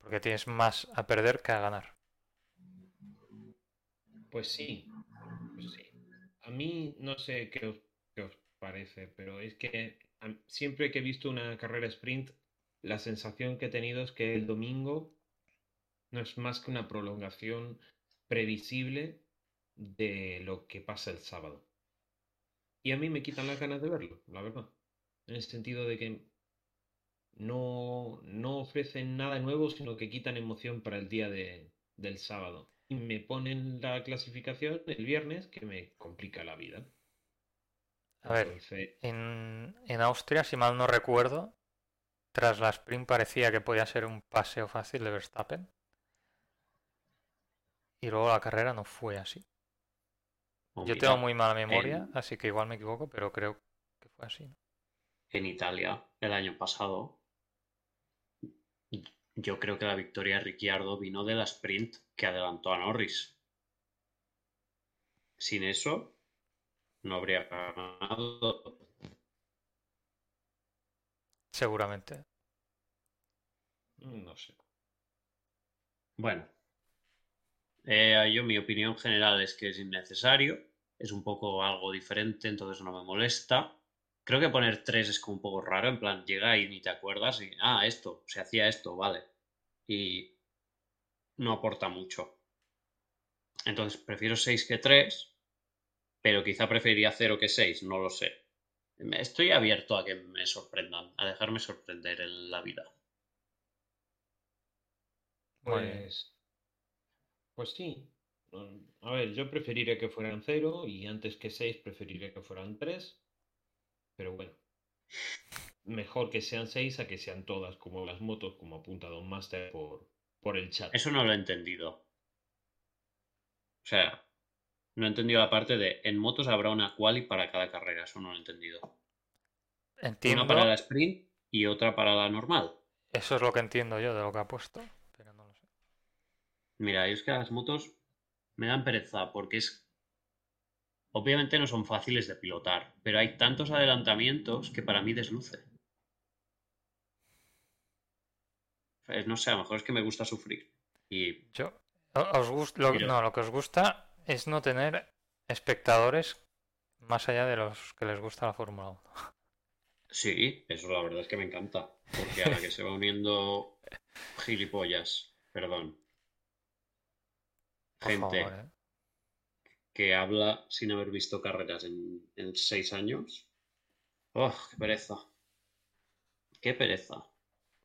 Porque tienes más a perder que a ganar. Pues sí, pues sí. A mí no sé qué os, qué os parece, pero es que siempre que he visto una carrera sprint, la sensación que he tenido es que el domingo No es más que una prolongación previsible de lo que pasa el sábado. Y a mí me quitan las ganas de verlo, la verdad. En el sentido de que no, no ofrecen nada nuevo, sino que quitan emoción para el día de, del sábado. Y me ponen la clasificación el viernes que me complica la vida. A ver, en, en Austria, si mal no recuerdo, tras la sprint parecía que podía ser un paseo fácil de Verstappen. Y luego la carrera no fue así. Yo mira, tengo muy mala memoria, en- así que igual me equivoco, pero creo que fue así. ¿no? en Italia el año pasado, yo creo que la victoria de Ricciardo vino de la sprint que adelantó a Norris. Sin eso, no habría ganado. Seguramente. no sé. Bueno, eh, yo mi opinión general es que es innecesario, es un poco algo diferente, entonces no me molesta. Creo que poner tres es como un poco raro, en plan, llega y ni te acuerdas y, ah, esto, se hacía esto, vale. Y no aporta mucho. Entonces, prefiero 6 que 3, pero quizá preferiría 0 que 6, no lo sé. Estoy abierto a que me sorprendan, a dejarme sorprender en la vida. Bien. Pues, pues sí. Mm, A ver, yo preferiría que fueran cero y antes que seis preferiría que fueran tres. Pero bueno, mejor que sean seis a que sean todas como las motos, como apunta Don Master por, por el chat. Eso no lo he entendido. O sea, no he entendido la parte de en motos habrá una quali para cada carrera, eso no lo he entendido. Entiendo. Una para la sprint y otra para la normal. Eso es lo que entiendo yo de lo que ha puesto, pero no lo sé. Mira, yo es que las motos me dan pereza porque es... Obviamente no son fáciles de pilotar, pero hay tantos adelantamientos que para mí desluce. No sé, a lo mejor es que me gusta sufrir. Y Yo, os gust- lo, no, lo que os gusta es no tener espectadores más allá de los que les gusta la Fórmula 1. Sí, eso la verdad es que me encanta. Porque a la que se va uniendo gilipollas, perdón. Gente favor, ¿eh? Que habla sin haber visto carreras en, en seis años. ¡Oh, qué pereza! ¡Qué pereza!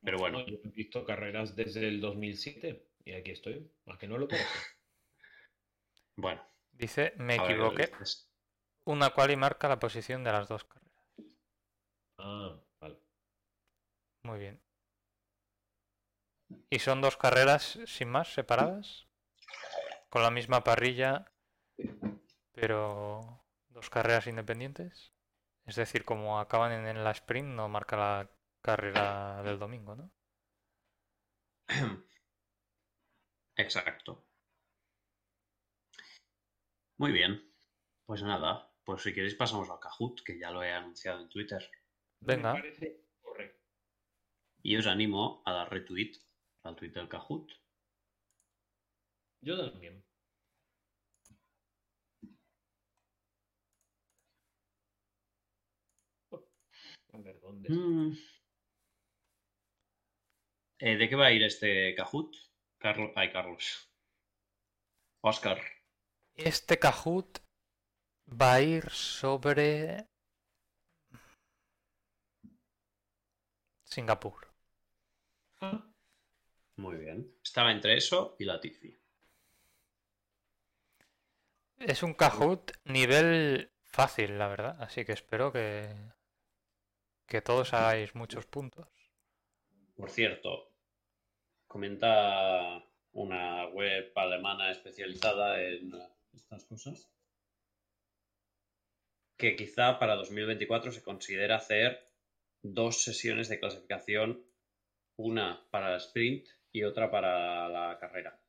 Pero bueno, No, yo he visto carreras desde el 2007 y aquí estoy. ¿A que no lo parece? (laughs) bueno. Dice, me equivoqué. Una quali marca la posición de las dos carreras. Ah, vale. Muy bien. ¿Y son dos carreras sin más, separadas? Con la misma parrilla, pero dos carreras independientes. Es decir, como acaban en, la sprint, no marca la carrera del domingo, ¿no? (clears throat) Exacto. Muy bien. Pues nada, pues si queréis pasamos al Kahoot, que ya lo he anunciado en Twitter. Venga. Me parece correcto. Y os animo a dar retweet al tweet del Kahoot. Yo también. A ver, ¿dónde está? Mm. Eh, ¿De qué va a ir este Kahoot? Carlos. Ay, Carlos. Oscar. Este Kahoot va a ir sobre Singapur. Ah, Muy bien. Estaba entre eso y Latifi. Es un Kahoot nivel fácil, la verdad. Así que espero que, que todos hagáis muchos puntos. Por cierto, comenta una web alemana especializada en estas cosas que quizá para 2024 se considera hacer dos sesiones de clasificación, una para el sprint y otra para la carrera.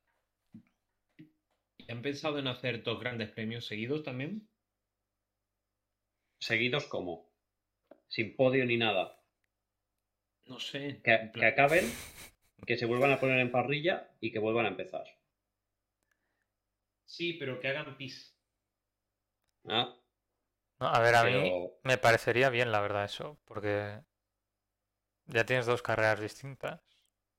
¿y ¿Han pensado en hacer dos grandes premios seguidos también? Seguidos como, sin podio ni nada, No sé. que, acaben, que se vuelvan a poner en parrilla y que vuelvan a empezar. Sí, pero que hagan pis. ¿ah? No, a ver, a mí me parecería bien, la verdad, eso. Porque ya tienes dos carreras distintas.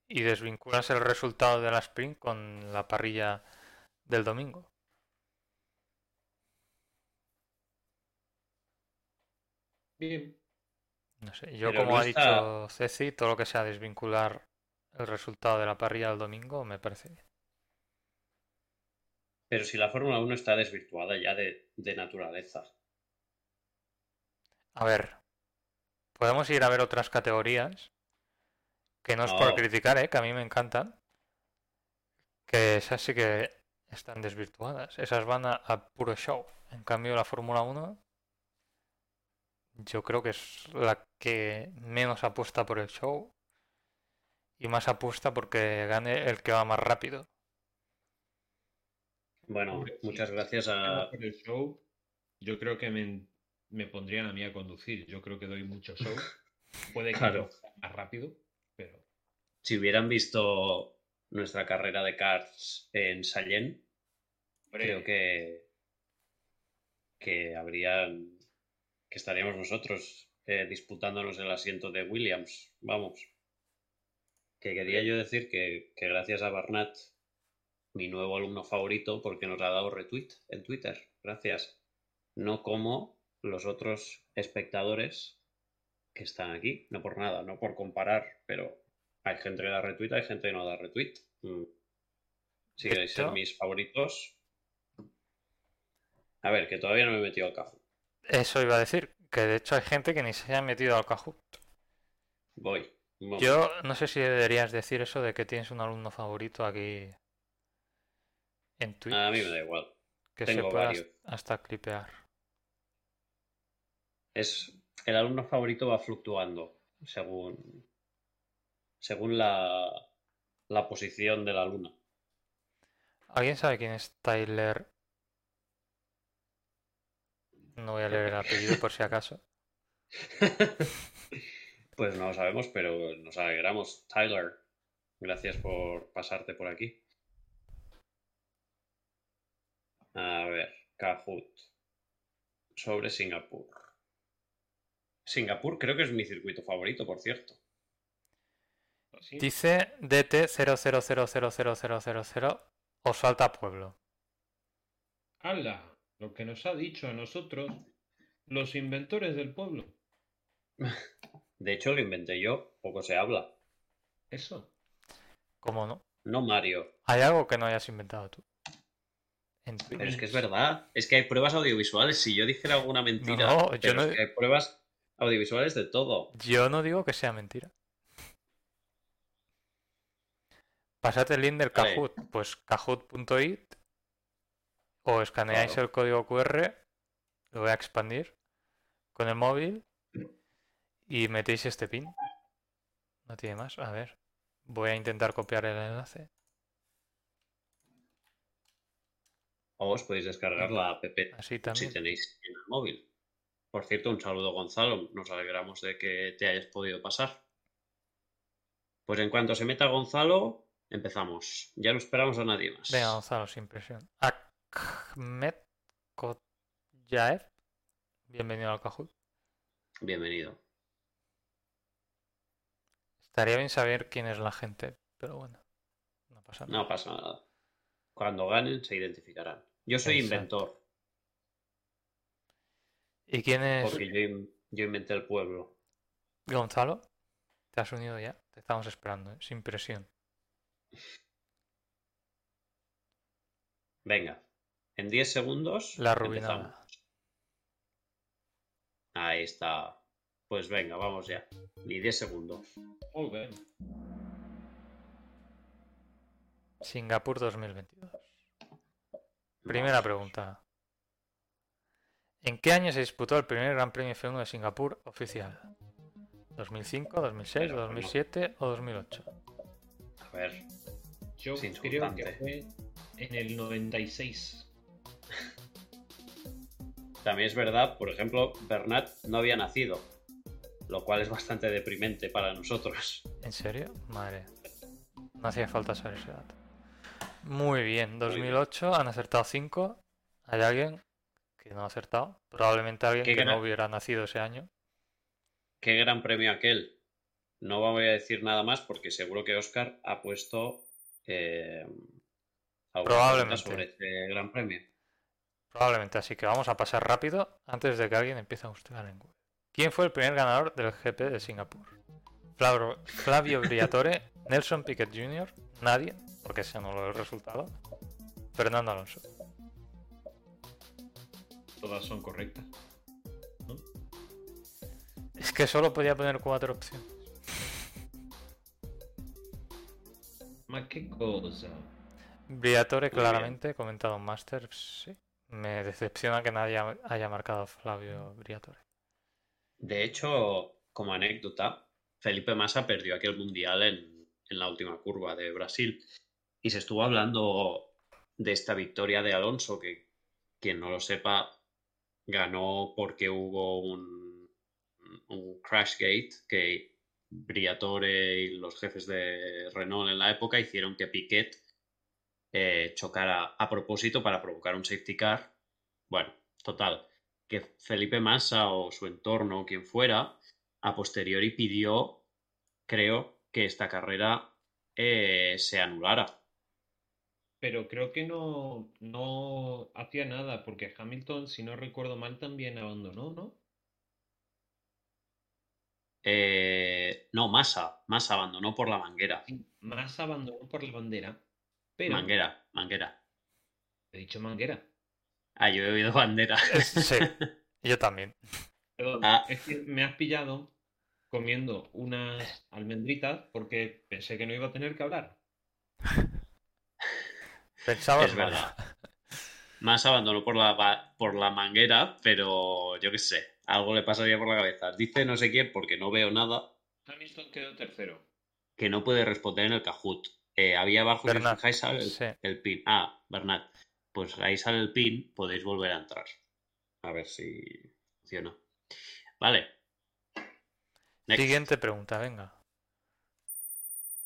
y desvinculas el resultado de la sprint con la parrilla del domingo. Bien. No sé, yo Pero como ha está- dicho Ceci, todo lo que sea desvincular el resultado de la parrilla del domingo me parece bien. Pero si la Fórmula 1 está desvirtuada ya de, de naturaleza. A ver, podemos ir a ver otras categorías, que no es por criticar, ¿eh? que a mí me encantan, que esas sí que están desvirtuadas, esas van a, a puro show. En cambio, la Fórmula 1 yo creo que es la que menos apuesta por el show y más apuesta porque gane el que va más rápido. Bueno, muchas gracias a... por el show, yo creo que me, me pondrían a mí a conducir. Yo creo que doy mucho show. (laughs) Puede que Claro. más rápido, pero Si hubieran visto nuestra carrera de karts en Sallén, creo que, que habrían... que estaríamos nosotros eh, disputándonos el asiento de Williams. Vamos. Que quería yo decir que, que gracias a Barnat, mi nuevo alumno favorito, porque nos ha dado retweet en Twitter. Gracias. No como los otros espectadores que están aquí. No por nada, no por comparar, pero hay gente que da retweet, hay gente que no da retweet. Mm. Si queréis ser mis favoritos. A ver, que todavía no me he metido al cajón. Eso iba a decir, que de hecho hay gente que ni se ha metido al Kahoot. Voy. Yo no sé si deberías decir eso de que tienes un alumno favorito aquí en Twitch, A mí me da igual. que se tengo pueda varios. hasta clipear. Es el alumno favorito va fluctuando según según la, la posición de la luna. ¿Alguien sabe quién es Tyler? No voy a leer el apellido por si acaso. (laughs) Pues no lo sabemos, pero nos alegramos. Tyler, gracias por pasarte por aquí. A ver, Kahoot. Sobre Singapur. Singapur creo que es mi circuito favorito, por cierto. sí. Dice DT 00000000 os salta pueblo. ¡Hala! Lo que nos ha dicho a nosotros los inventores del pueblo. De hecho, lo inventé yo, poco se habla. Eso. ¿Cómo no? No Mario. ¿Hay algo que no hayas inventado tú? En. Pero es que es verdad. Es que hay pruebas audiovisuales. Si yo dijera alguna mentira, No, yo pero no- es que hay pruebas audiovisuales de todo. Yo no digo que sea mentira. Pásate el link del. Kahoot, pues kahoot.it o escaneáis Claro. el código QR, lo voy a expandir con el móvil y metéis este pin. No tiene más. A ver, voy a intentar copiar el enlace. O os podéis descargar la app Así si tenéis en el móvil. Por cierto, un saludo Gonzalo. Nos alegramos de que te hayas podido pasar. Pues en cuanto se meta Gonzalo, empezamos. Ya no esperamos a nadie más. Venga, Gonzalo, sin presión. Ahmed Koyaev, bienvenido al Kahoot. Bienvenido. Estaría bien saber quién es la gente, pero bueno, no pasa nada. No pasa nada. Cuando ganen se identificarán. Yo soy Exacto. inventor, ¿Y quién es porque yo, yo inventé el pueblo. Gonzalo? ¿Te has unido ya? Te estamos esperando, ¿eh? sin presión. Venga, en 10 segundos La rubinada. Ahí está. Pues venga, vamos ya. Ni 10 segundos. Muy bien. Singapur 2022. Primera pregunta. ¿En qué año se disputó el primer Gran Premio F1 de Singapur oficial? ¿2005, 2006, Pero, bueno. 2007 o 2008? A ver, Yo creo que fue en el 96. También es verdad, por ejemplo, Bernat no había nacido, lo cual es bastante deprimente para nosotros. ¿En serio? Madre. No hacía falta saber ese dato. Muy bien, 2008 han acertado 5. ¿Hay alguien que no ha acertado? Probablemente alguien que no hubiera nacido ese año. Qué gran premio aquel. no voy a decir nada más porque seguro que Oscar ha puesto eh, Probablemente. sobre este gran premio. Probablemente, así que vamos a pasar rápido antes de que alguien empiece a buscar en Google. ¿Quién fue el primer ganador del GP de Singapur? Flavio, Flavio Briatore, (laughs) Nelson Piquet Jr., nadie, porque se anuló el resultado. Fernando Alonso. Todas son correctas. ¿no? Es que solo podía poner cuatro opciones. ¿Más qué cosa? Briatore, claramente, comentado en Master, sí. Me decepciona que nadie haya marcado a Flavio Briatore. De hecho, como anécdota, Felipe Massa perdió aquel mundial en, en la última curva de Brasil. Y se estuvo hablando de esta victoria de Alonso, que quien no lo sepa, ganó porque hubo un, un Crashgate que Briatore y los jefes de Renault en la época hicieron que Piquet eh, chocara a propósito para provocar un safety car. Bueno, total, que Felipe Massa o su entorno, quien fuera, a posteriori pidió, creo, que esta carrera eh, se anulara. Pero creo que no, no hacía nada, porque Hamilton, si no recuerdo mal, también abandonó, ¿no? Eh, no, Massa, Massa abandonó por la manguera. Más abandonó por la bandera, pero Manguera, manguera. he dicho manguera. Ah, yo he oído bandera. Es- sí, (laughs) yo también. Perdón, Ah. es que me has pillado comiendo unas almendritas porque pensé que no iba a tener que hablar. (laughs) Pensabas Es mal. verdad. Massa abandonó por la, por la manguera, pero yo qué sé, algo le pasaría por la cabeza. Dice no sé quién, porque no veo nada, Hamilton quedó tercero. que no puede responder en el Kahoot. Eh, había abajo, si os Bernat, fijáis, sale el, sí. el pin. Ah, Bernat. Pues ahí sale el pin, podéis volver a entrar. A ver si funciona. Vale. Next. Siguiente pregunta, venga.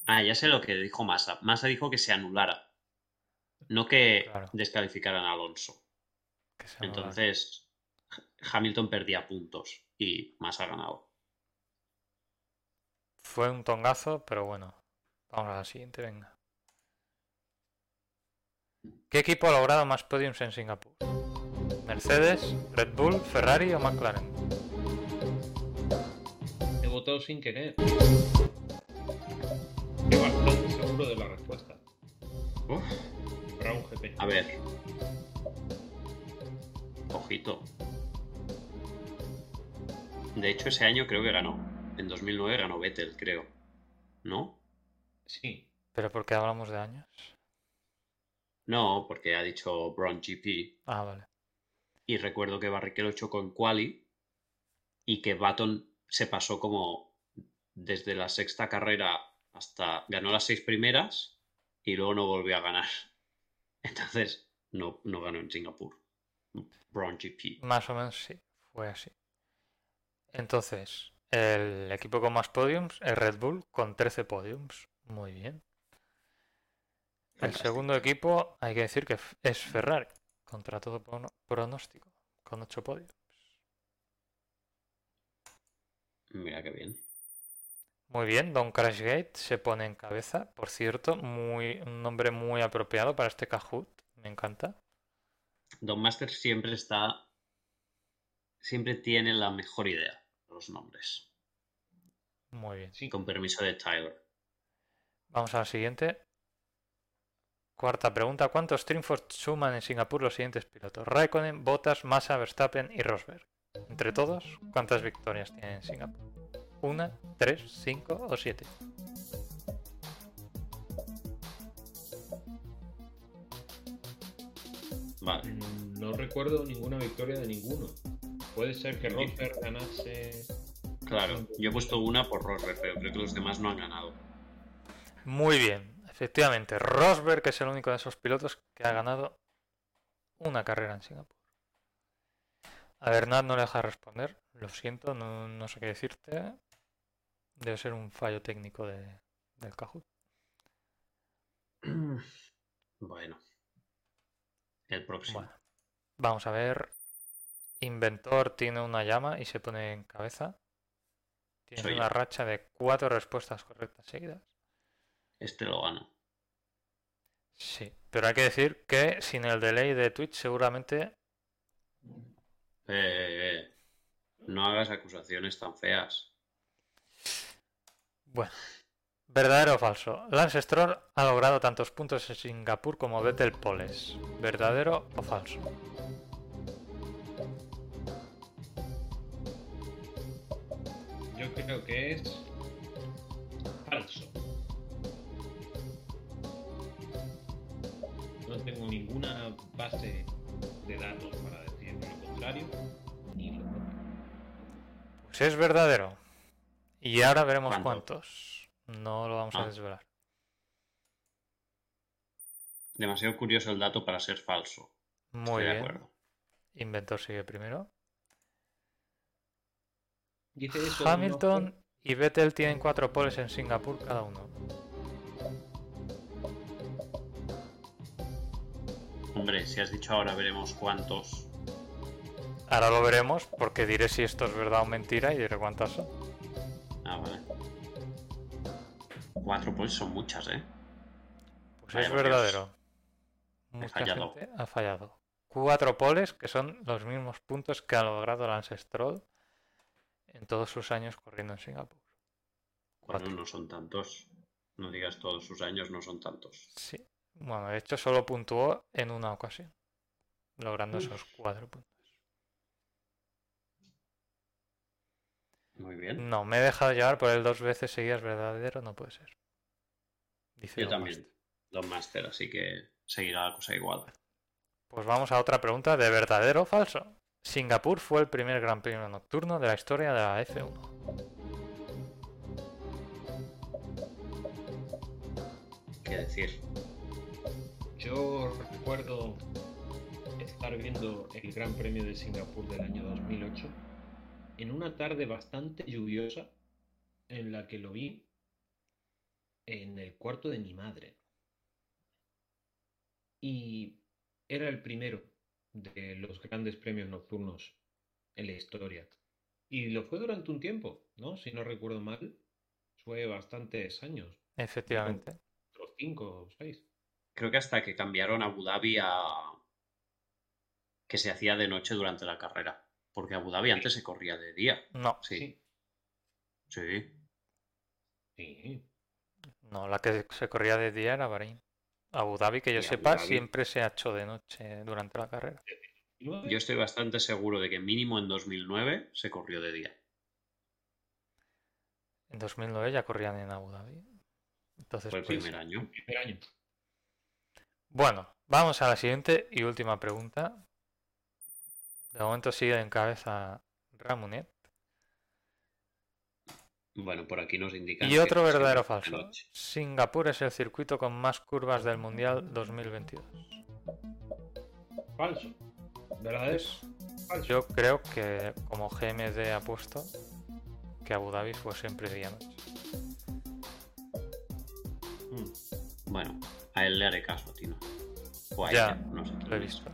Ah, ya sé lo que dijo Massa. Massa dijo que se anulara. No que Claro. descalificaran a Alonso. que se anulara. Entonces, Hamilton perdía puntos y Massa ha ganado. Fue un tongazo, pero bueno. Vamos a la siguiente, venga. ¿Qué equipo ha logrado más podiums en Singapur? ¿Mercedes, Red Bull, Ferrari o McLaren? He votado sin querer. Estoy bastante seguro de la respuesta. Uf, un GP. a ver. Ojito. De hecho, ese año creo que ganó. En 2009 ganó Vettel, creo. ¿No? Sí. ¿Pero por qué hablamos de años? No, porque ha dicho Brown GP. Ah, vale. Y recuerdo que Barrichello chocó en quali y que Baton se pasó como desde la sexta carrera hasta ganó las seis primeras y luego no volvió a ganar. (laughs) Entonces no, no ganó en Singapur. Brown GP. Más o menos sí, fue así. Entonces, el equipo con más podiums es Red Bull con 13 podiums. Muy bien. El segundo equipo, hay que decir que es Ferrari, contra todo pronóstico, con 8 podios. Mira qué bien. Muy bien, Don Crashgate se pone en cabeza. Por cierto, muy, un nombre muy apropiado para este Kahoot. Me encanta. Don Master siempre está. Siempre tiene la mejor idea de los nombres. Muy bien. Sí. Con permiso de Tyler. Vamos a la siguiente. Cuarta pregunta. ¿Cuántos triunfos suman en Singapur los siguientes pilotos? Raikkonen, Bottas, Massa, Verstappen y Rosberg. Entre todos, ¿cuántas victorias tienen en Singapur? ¿Una, tres, cinco o siete? Vale. Mm, No recuerdo ninguna victoria de ninguno. Puede ser que Rosberg ganase. Claro, yo he puesto una por Rosberg, pero creo que los demás no han ganado. Muy bien. Efectivamente, Rosberg es el único de esos pilotos que ha ganado una carrera en Singapur. A Bernard no le deja responder. Lo siento, no, no sé qué decirte. Debe ser un fallo técnico de, del Kahoot. (clears throat) Bueno. El próximo. Bueno, vamos a ver. Inventor tiene una llama y se pone en cabeza. Tienes Soy una yo. racha de cuatro respuestas correctas seguidas. Este lo gano. Sí, pero hay que decir que sin el delay de Twitch seguramente Eh, no hagas acusaciones tan feas. Bueno, ¿verdadero o falso? Lance Stroll ha logrado tantos puntos en Singapur como Vettel Poles. ¿Verdadero o falso? Yo creo que es falso. Tengo ninguna base de datos para decir lo contrario ni lo. Pues es verdadero. Y ahora veremos ¿Cuánto? cuántos. No lo vamos a Ah. desvelar. Demasiado curioso el dato para ser falso. Muy Estoy de bien. acuerdo. Inventor sigue primero. Dice eso, Hamilton y Vettel tienen cuatro poles en Singapur cada uno. Hombre, si has dicho ahora veremos cuántos. Ahora lo veremos porque diré si esto es verdad o mentira y diré cuántas son. Ah, vale. Cuatro pues son muchas, ¿eh? Pues Vaya es verdadero. Mucha fallado. gente ha fallado. Cuatro poles, que son los mismos puntos que ha logrado Lance Stroll en todos sus años corriendo en Singapur. Bueno, Cuatro. no son tantos. No digas todos sus años, no son tantos. Sí. Bueno, de hecho solo puntuó en una ocasión, logrando esos cuatro puntos. Muy bien. No, me he dejado llevar por el dos veces seguidas verdadero, no puede ser. Dice Yo también. Don Master, así que seguirá la cosa igual. Pues vamos a otra pregunta de verdadero o falso. Singapur fue el primer gran premio nocturno de la historia de la F1. ¿Qué decir? Yo recuerdo estar viendo el Gran Premio de Singapur del año 2008 en una tarde bastante lluviosa en la que lo vi en el cuarto de mi madre. Y era el primero de los grandes premios nocturnos en la historia. Y lo fue durante un tiempo, ¿no? Si no recuerdo mal, fue bastantes años, Efectivamente. otros cinco o seis. Creo que hasta que cambiaron Abu Dhabi a. que se hacía de noche durante la carrera. Porque Abu Dhabi antes se corría de día. No, Sí. Sí. sí. no, la que se corría de día era Bahrein. Abu Dhabi, que yo Y sepa, siempre se ha hecho de noche durante la carrera. Yo estoy bastante seguro de que mínimo en 2009 se corrió de día. En 2009 ya corrían en Abu Dhabi. Entonces, Fue el pues, primer año. primer año. Bueno, vamos a la siguiente y última pregunta. De momento sigue en cabeza Ramonet. Bueno, por aquí nos indican. Y otro verdadero o falso. noche. Singapur es el circuito con más curvas del Mundial 2022. Falso. ¿Verdad es? Falso. Yo creo que como GMD ha puesto que Abu Dhabi fue siempre día-noche. Mm. Bueno, a él le haré caso, Tino. O a Ya, ella, no sé. Lo he visto.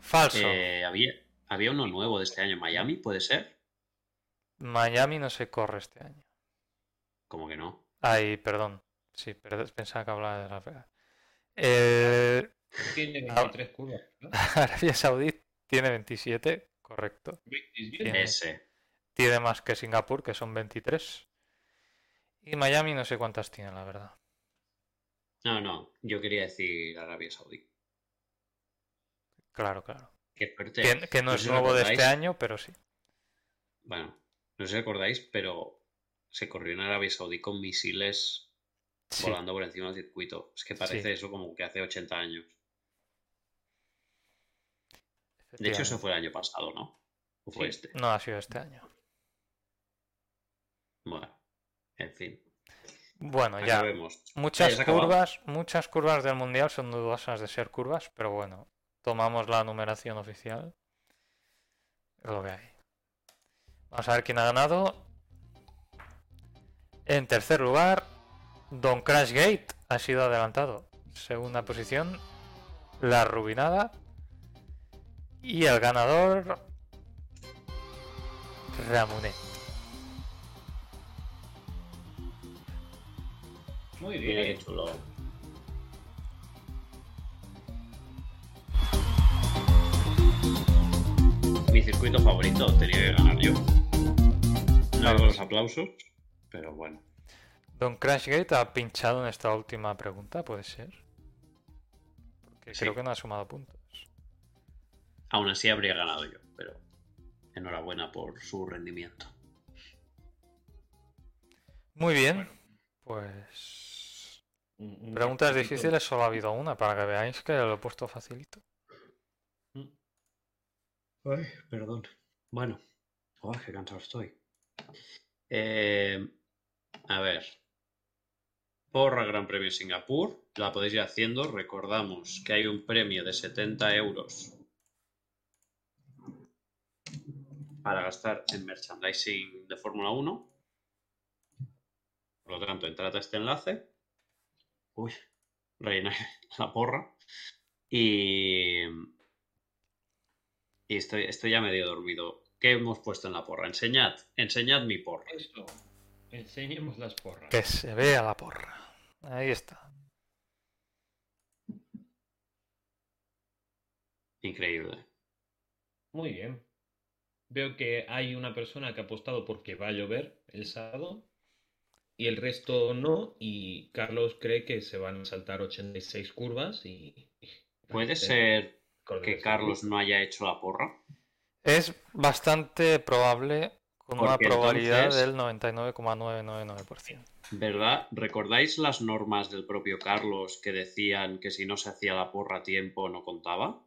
Falso. Eh, había, había uno nuevo de este año, Miami, ¿puede ser? Miami no se corre este año. Como que no. Ay, perdón. Sí, pensaba que hablaba de Las Vegas. Eh, Tiene Ah. 23 curvas. ¿no? (laughs) Arabia Saudí tiene 27, correcto. 27. Tiene- Ese. Tiene más que Singapur, que son 23. Y Miami no sé cuántas tiene, la verdad. No, no, yo quería decir Arabia Saudí. Claro, claro. Qué fuerte. Que, que no No es nuevo de este año, pero sí. Bueno, no sé si recordáis, pero se corrió en Arabia Saudí con misiles Sí, volando por encima del circuito. Es que parece Sí. eso como que hace 80 años. De hecho, eso fue el año pasado, ¿no? ¿O fue Sí. este? No ha sido este año. Bueno, en fin. Bueno, ya. Muchas Ya curvas, muchas curvas del mundial son dudosas de ser curvas, pero bueno, tomamos la numeración oficial. Es lo que hay. Vamos a ver quién ha ganado. En tercer lugar, Don Crashgate ha sido adelantado. Segunda posición, La Rubinada. Y el ganador, Ramonet. Muy Mira bien. qué chulo. Mi circuito favorito tenía que ganar yo. No hago los aplausos, pero bueno. Don Crashgate ha pinchado en esta última pregunta, ¿puede ser? Porque Sí. creo que no ha sumado puntos. Aún así habría ganado yo, pero enhorabuena por su rendimiento. Muy bien, pues... Un- un Preguntas poquito- difíciles solo ha habido una, para que veáis que lo he puesto facilito. Mm. Ay, perdón. Bueno, oh, qué cansado estoy. Eh, a ver. Porra Gran Premio Singapur. La podéis ir haciendo. Recordamos que hay un premio de 70 euros para gastar en merchandising de Fórmula 1. Por lo tanto, entrad a este enlace. Uy, rellenáis (laughs) la porra. Y, y estoy, estoy ya medio dormido. ¿Qué hemos puesto en la porra? Enseñad, enseñad mi porra. Eso. Enseñemos las porras. Que se vea la porra. Ahí está. Increíble. Muy bien. Veo que hay una persona que ha apostado porque va a llover el sábado y el resto no. Y Carlos cree que se van a saltar 86 curvas y... ¿Puede Eh, ser que Carlos no haya hecho la porra? Es bastante probable con una probabilidad entonces- del 99,999%. ¿Verdad? ¿Recordáis las normas del propio Carlos que decían que si no se hacía la porra a tiempo no contaba?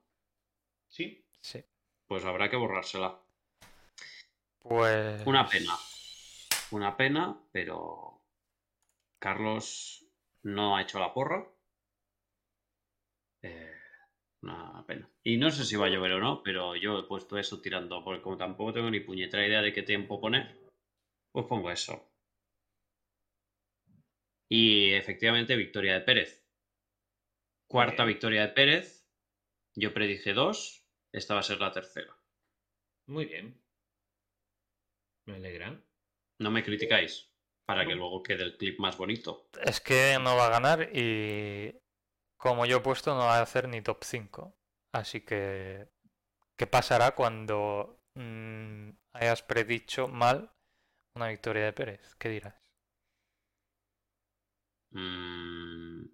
Sí, Sí. Pues habrá que borrársela. Pues... Una pena. Una pena, pero Carlos no ha hecho la porra. Eh, una pena. Y no sé si va a llover o no, pero yo he puesto eso tirando, porque como tampoco tengo ni puñetera idea de qué tiempo poner, pues pongo eso. Y efectivamente, victoria de Pérez. Cuarta victoria de Pérez. Yo predije dos. Esta va a ser la tercera. muy bien. Me alegra. No me criticáis. Para que luego quede el clip más bonito. Es que no va a ganar y como yo he puesto no va a hacer ni top 5. Así que, ¿qué pasará cuando mm, hayas predicho mal una victoria de Pérez? ¿Qué dirás? Mm,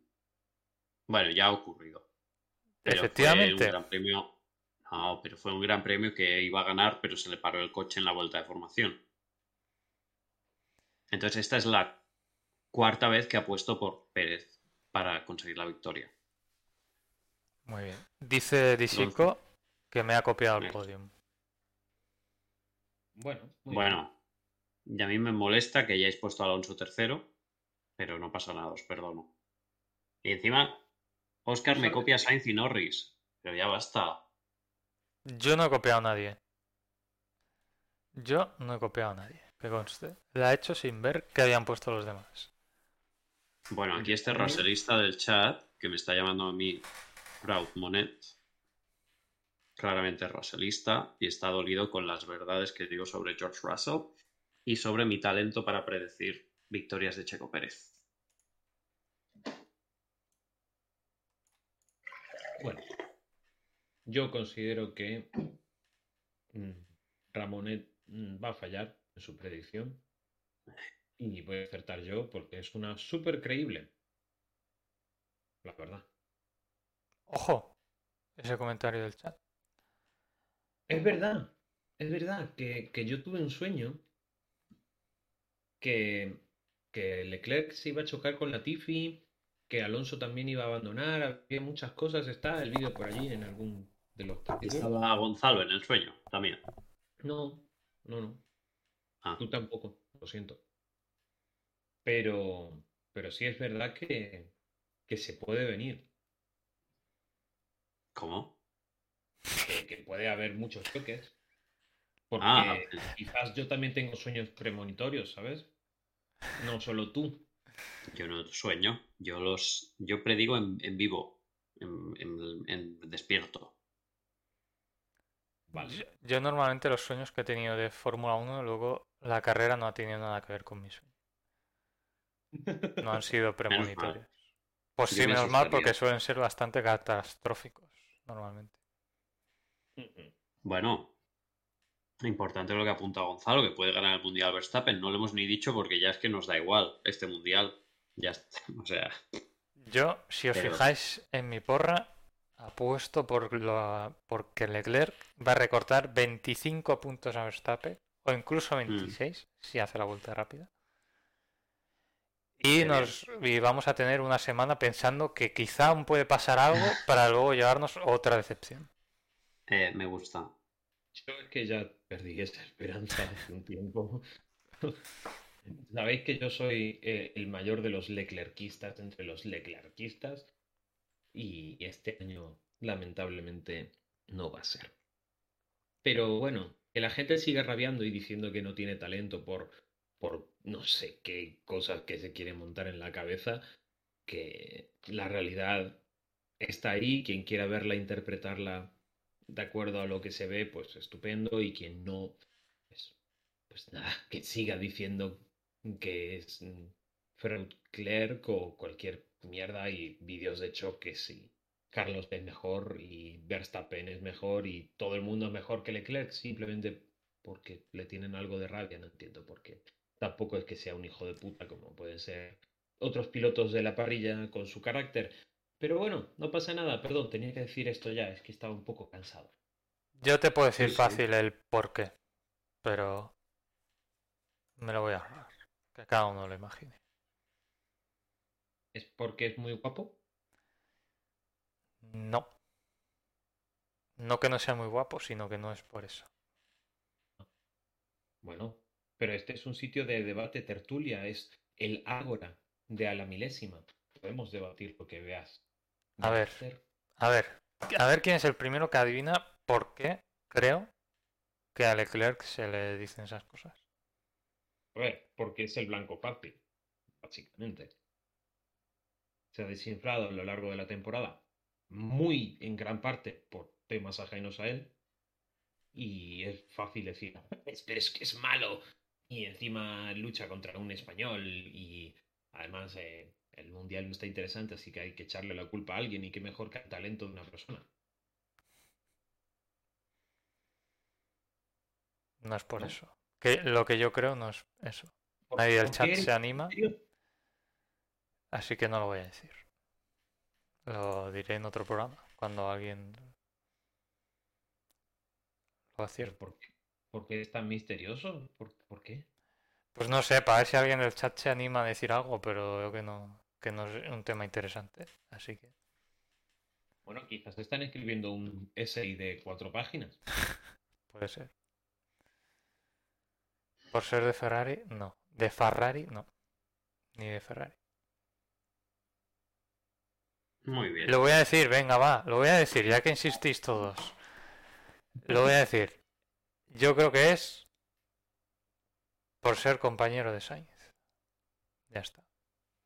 Bueno, ya ha ocurrido. Pero fue un Efectivamente. gran premio. No, pero fue un gran premio que iba a ganar, pero se le paró el coche en la vuelta de formación. Entonces, esta es la cuarta vez que apuesto por Pérez para conseguir la victoria. Muy bien. Dice Disico que me ha copiado el podium. Bueno, muy bien. Bueno, y a mí me molesta que hayáis puesto a Alonso tercero, pero no pasa nada, os perdono. Y encima, Oscar me copia a Sainz y Norris, pero ya basta. Yo no he copiado a nadie. Yo no he copiado a nadie, que conste. La he hecho sin ver qué habían puesto los demás. Bueno, aquí este raserista del chat, que me está llamando a mí Proud Monet, claramente raselista y está dolido con las verdades que digo sobre George Russell y sobre mi talento para predecir victorias de Checo Pérez. Bueno, yo considero que mm, Ramonet mm, va a fallar en su predicción y voy a acertar yo porque es una súper creíble. La verdad. Ojo, ese comentario del chat. Es verdad, es verdad que, que yo tuve un sueño que, que Leclerc se iba a chocar con la Tiffy, que Alonso también iba a abandonar, había muchas cosas, está el vídeo por allí en algún de los. Estaba Gonzalo en el sueño también. No, no, no. Ah, Tú tampoco, lo siento. Pero, pero sí es verdad que, que se puede venir, ¿Cómo? que, que puede haber muchos choques. Porque Ah, quizás yo también tengo sueños premonitorios, ¿sabes? No solo tú. yo no sueño, yo los, yo predigo en, en vivo, en, en- en despierto. Vale. Yo, yo normalmente los sueños que he tenido de Fórmula 1, luego la carrera no ha tenido nada que ver con mi sueño. no han sido (laughs) premonitorios. Pues sí, me menos mal, porque suelen ser bastante catastróficos normalmente. Bueno, importante lo que apunta Gonzalo, que puede ganar el Mundial Verstappen. No lo hemos ni dicho porque ya es que nos da igual este Mundial. Ya está. (laughs) O sea, Yo, si os Pero- fijáis en mi porra, apuesto por lo, porque Leclerc va a recortar 25 puntos a Verstappen, o incluso Mm. 26, si hace la vuelta rápida. Y, nos, y vamos a tener una semana pensando que quizá aún puede pasar algo (laughs) para luego llevarnos otra decepción. eh, me gusta. Yo es que ya perdí esa esperanza hace un tiempo. (laughs) Sabéis que yo soy eh, el mayor de los Leclerquistas entre los Leclerquistas y este año lamentablemente no va a ser. Pero bueno, que la gente siga rabiando y diciendo que no tiene talento por, por no sé qué cosas que se quiere montar en la cabeza, que la realidad está ahí, quien quiera verla, interpretarla de acuerdo a lo que se ve, pues estupendo, y quien no, pues, pues nada, que siga diciendo que es mm, Freud Clerc o cualquier mierda y vídeos de choques y Carlos es mejor y Verstappen es mejor y todo el mundo es mejor que Leclerc simplemente porque le tienen algo de rabia, no entiendo por qué. Tampoco es que sea un hijo de puta como pueden ser otros pilotos de la parrilla con su carácter. Pero bueno, no pasa nada, perdón, tenía que decir esto ya, es que estaba un poco cansado. Yo te puedo decir Sí, sí. fácil el por qué, pero me lo voy a ahorrar. Que cada uno lo imagine. ¿Es porque es muy guapo? No. No que no sea muy guapo, sino que no es por eso. Bueno, pero este es un sitio de debate tertulia, es el ágora de a la milésima. Podemos debatir lo que veas. A ver. A ver, a ver quién es el primero que adivina por qué creo que a Leclerc se le dicen esas cosas. A ver, porque es el blanco fácil, básicamente. Se ha desinflado a lo largo de la temporada, muy en gran parte por temas ajenos a él. Y es fácil decir, "Es- pero es que es malo. Y encima lucha contra un español. Y además eh, el mundial no está interesante, así que hay que echarle la culpa a alguien. Y qué mejor que al talento de una persona. No es por ¿No? eso. Que lo que yo creo no es eso. ¿Por- Nadie del chat se anima, así que no lo voy a decir. Lo diré en otro programa, cuando alguien lo ¿Pero acierte. ¿Por qué? ¿Por qué es tan misterioso? ¿Por, por qué? Pues no sé, para ver si alguien del chat se anima a decir algo, pero veo que no, que no es un tema interesante. Así que Bueno, quizás están escribiendo un essay de cuatro páginas. (laughs) puede ser. Por ser de Ferrari, no. De Ferrari, no. Ni de Ferrari. Muy bien. Lo voy a decir, venga, va, lo voy a decir, ya que insistís todos. Lo voy a decir. Yo creo que es por ser compañero de Sainz. Ya está.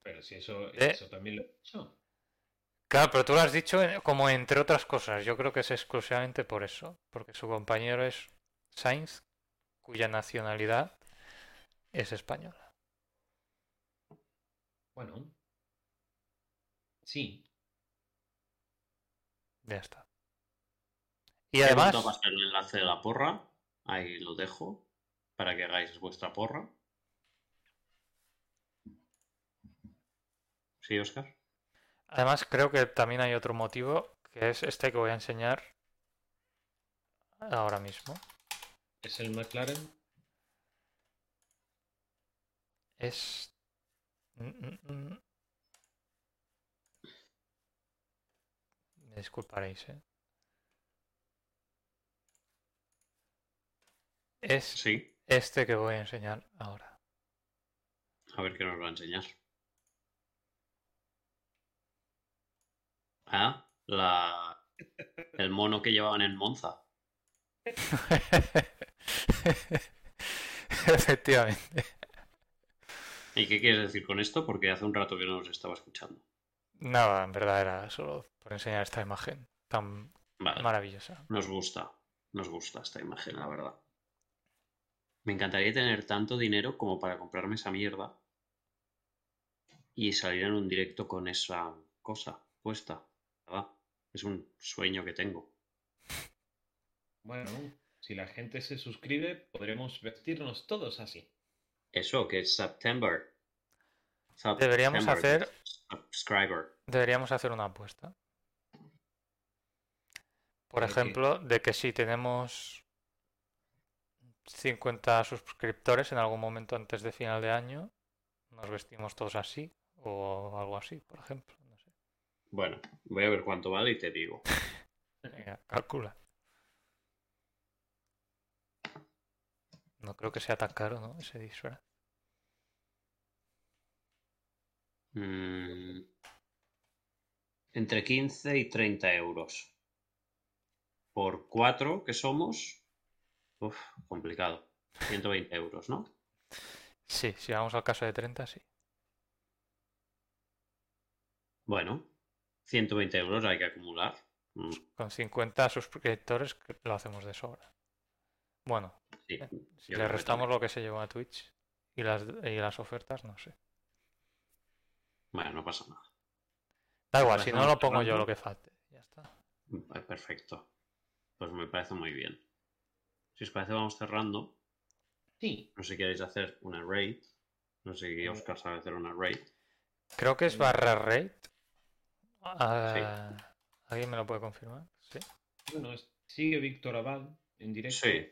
Pero si eso, Eh. eso también lo he dicho. Claro, pero tú lo has dicho como entre otras cosas. Yo creo que es exclusivamente por eso. Porque su compañero es Sainz, cuya nacionalidad es española. Bueno. Sí. Ya está. Y además, el enlace de la porra. Ahí lo dejo. Para que hagáis vuestra porra. ¿Sí, Oscar? además creo que también hay otro motivo, que es este que voy a enseñar ahora mismo. ¿Es el McLaren? Es... Mm, mm, Me disculparéis, ¿eh? Es Sí. este que voy a enseñar ahora. A ver qué nos va a enseñar. Ah, la... el mono que llevaban en Monza. (laughs) Efectivamente. ¿Y qué quieres decir con esto? Porque hace un rato que no nos estaba escuchando. Nada, en verdad era solo por enseñar esta imagen tan Vale. maravillosa. Nos gusta, nos gusta esta imagen, la verdad. Me encantaría tener tanto dinero como para comprarme esa mierda. y salir en un directo con esa cosa puesta. ¿verdad? Es un sueño que tengo. Bueno, si la gente se suscribe, podremos vestirnos todos así. Eso, que es September. Deberíamos September, hacer- Subscriber. Deberíamos hacer una apuesta. Por ejemplo, de que si tenemos 50 suscriptores en algún momento antes de final de año, nos vestimos todos así o algo así, por ejemplo. No sé. Bueno, voy a ver cuánto vale y te digo. (laughs) Venga, calcula. No creo que sea tan caro, ¿no? Ese disfraz. Mm, entre 15 y 30 euros. Por 4 que somos. Uf, complicado. 120 euros, ¿no? Sí, si vamos al caso de 30, sí. Bueno, 120 euros hay que acumular. Mm, Con 50 suscriptores lo hacemos de sobra. Bueno, sí, Eh, si yo le restamos lo que se llevó a Twitch y las, y las ofertas, no sé. Bueno, no pasa nada. Da igual, si no lo pongo yo lo que falte. Ya está. Eh, Perfecto. Pues me parece muy bien. Si os parece, vamos cerrando. Sí, No sé si queréis hacer una raid. No sé si Oscar sabe hacer una raid. Creo que es Eh, barra rate. Ah, ¿Alguien me lo puede confirmar? Sí. bueno, sigue Víctor Abad en directo. Sí.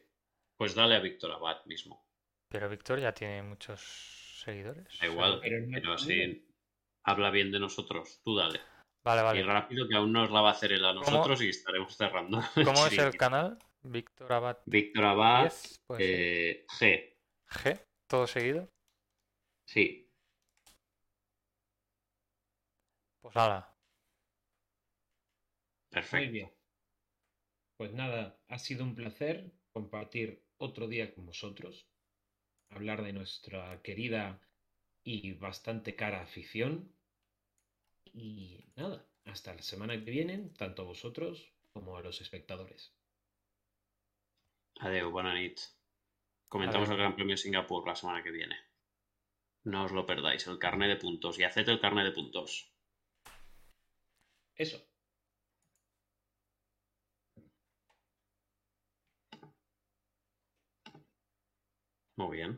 Pues dale a Víctor Abad mismo. Pero Víctor ya tiene muchos seguidores. Da igual, Pero si habla bien de nosotros, tú dale. Vale, Y vale. rápido que aún nos la va a hacer él a nosotros y estaremos cerrando. (laughs) ¿Cómo es el canal? Víctor Abad Víctor Abad 10. Pues eh, G. G. Todo seguido. Sí. Pues nada. Muy Perfecto. bien. Pues nada, ha sido un placer compartir otro día con vosotros, hablar de nuestra querida y bastante cara afición. Y nada, hasta la semana que viene, tanto a vosotros como a los espectadores. Adeu, buena nit. Comentamos Adeu. el Gran Premio de Singapur la semana que viene. No os lo perdáis, el carnet de puntos. Y haced el carnet de puntos. Eso. Muy bien.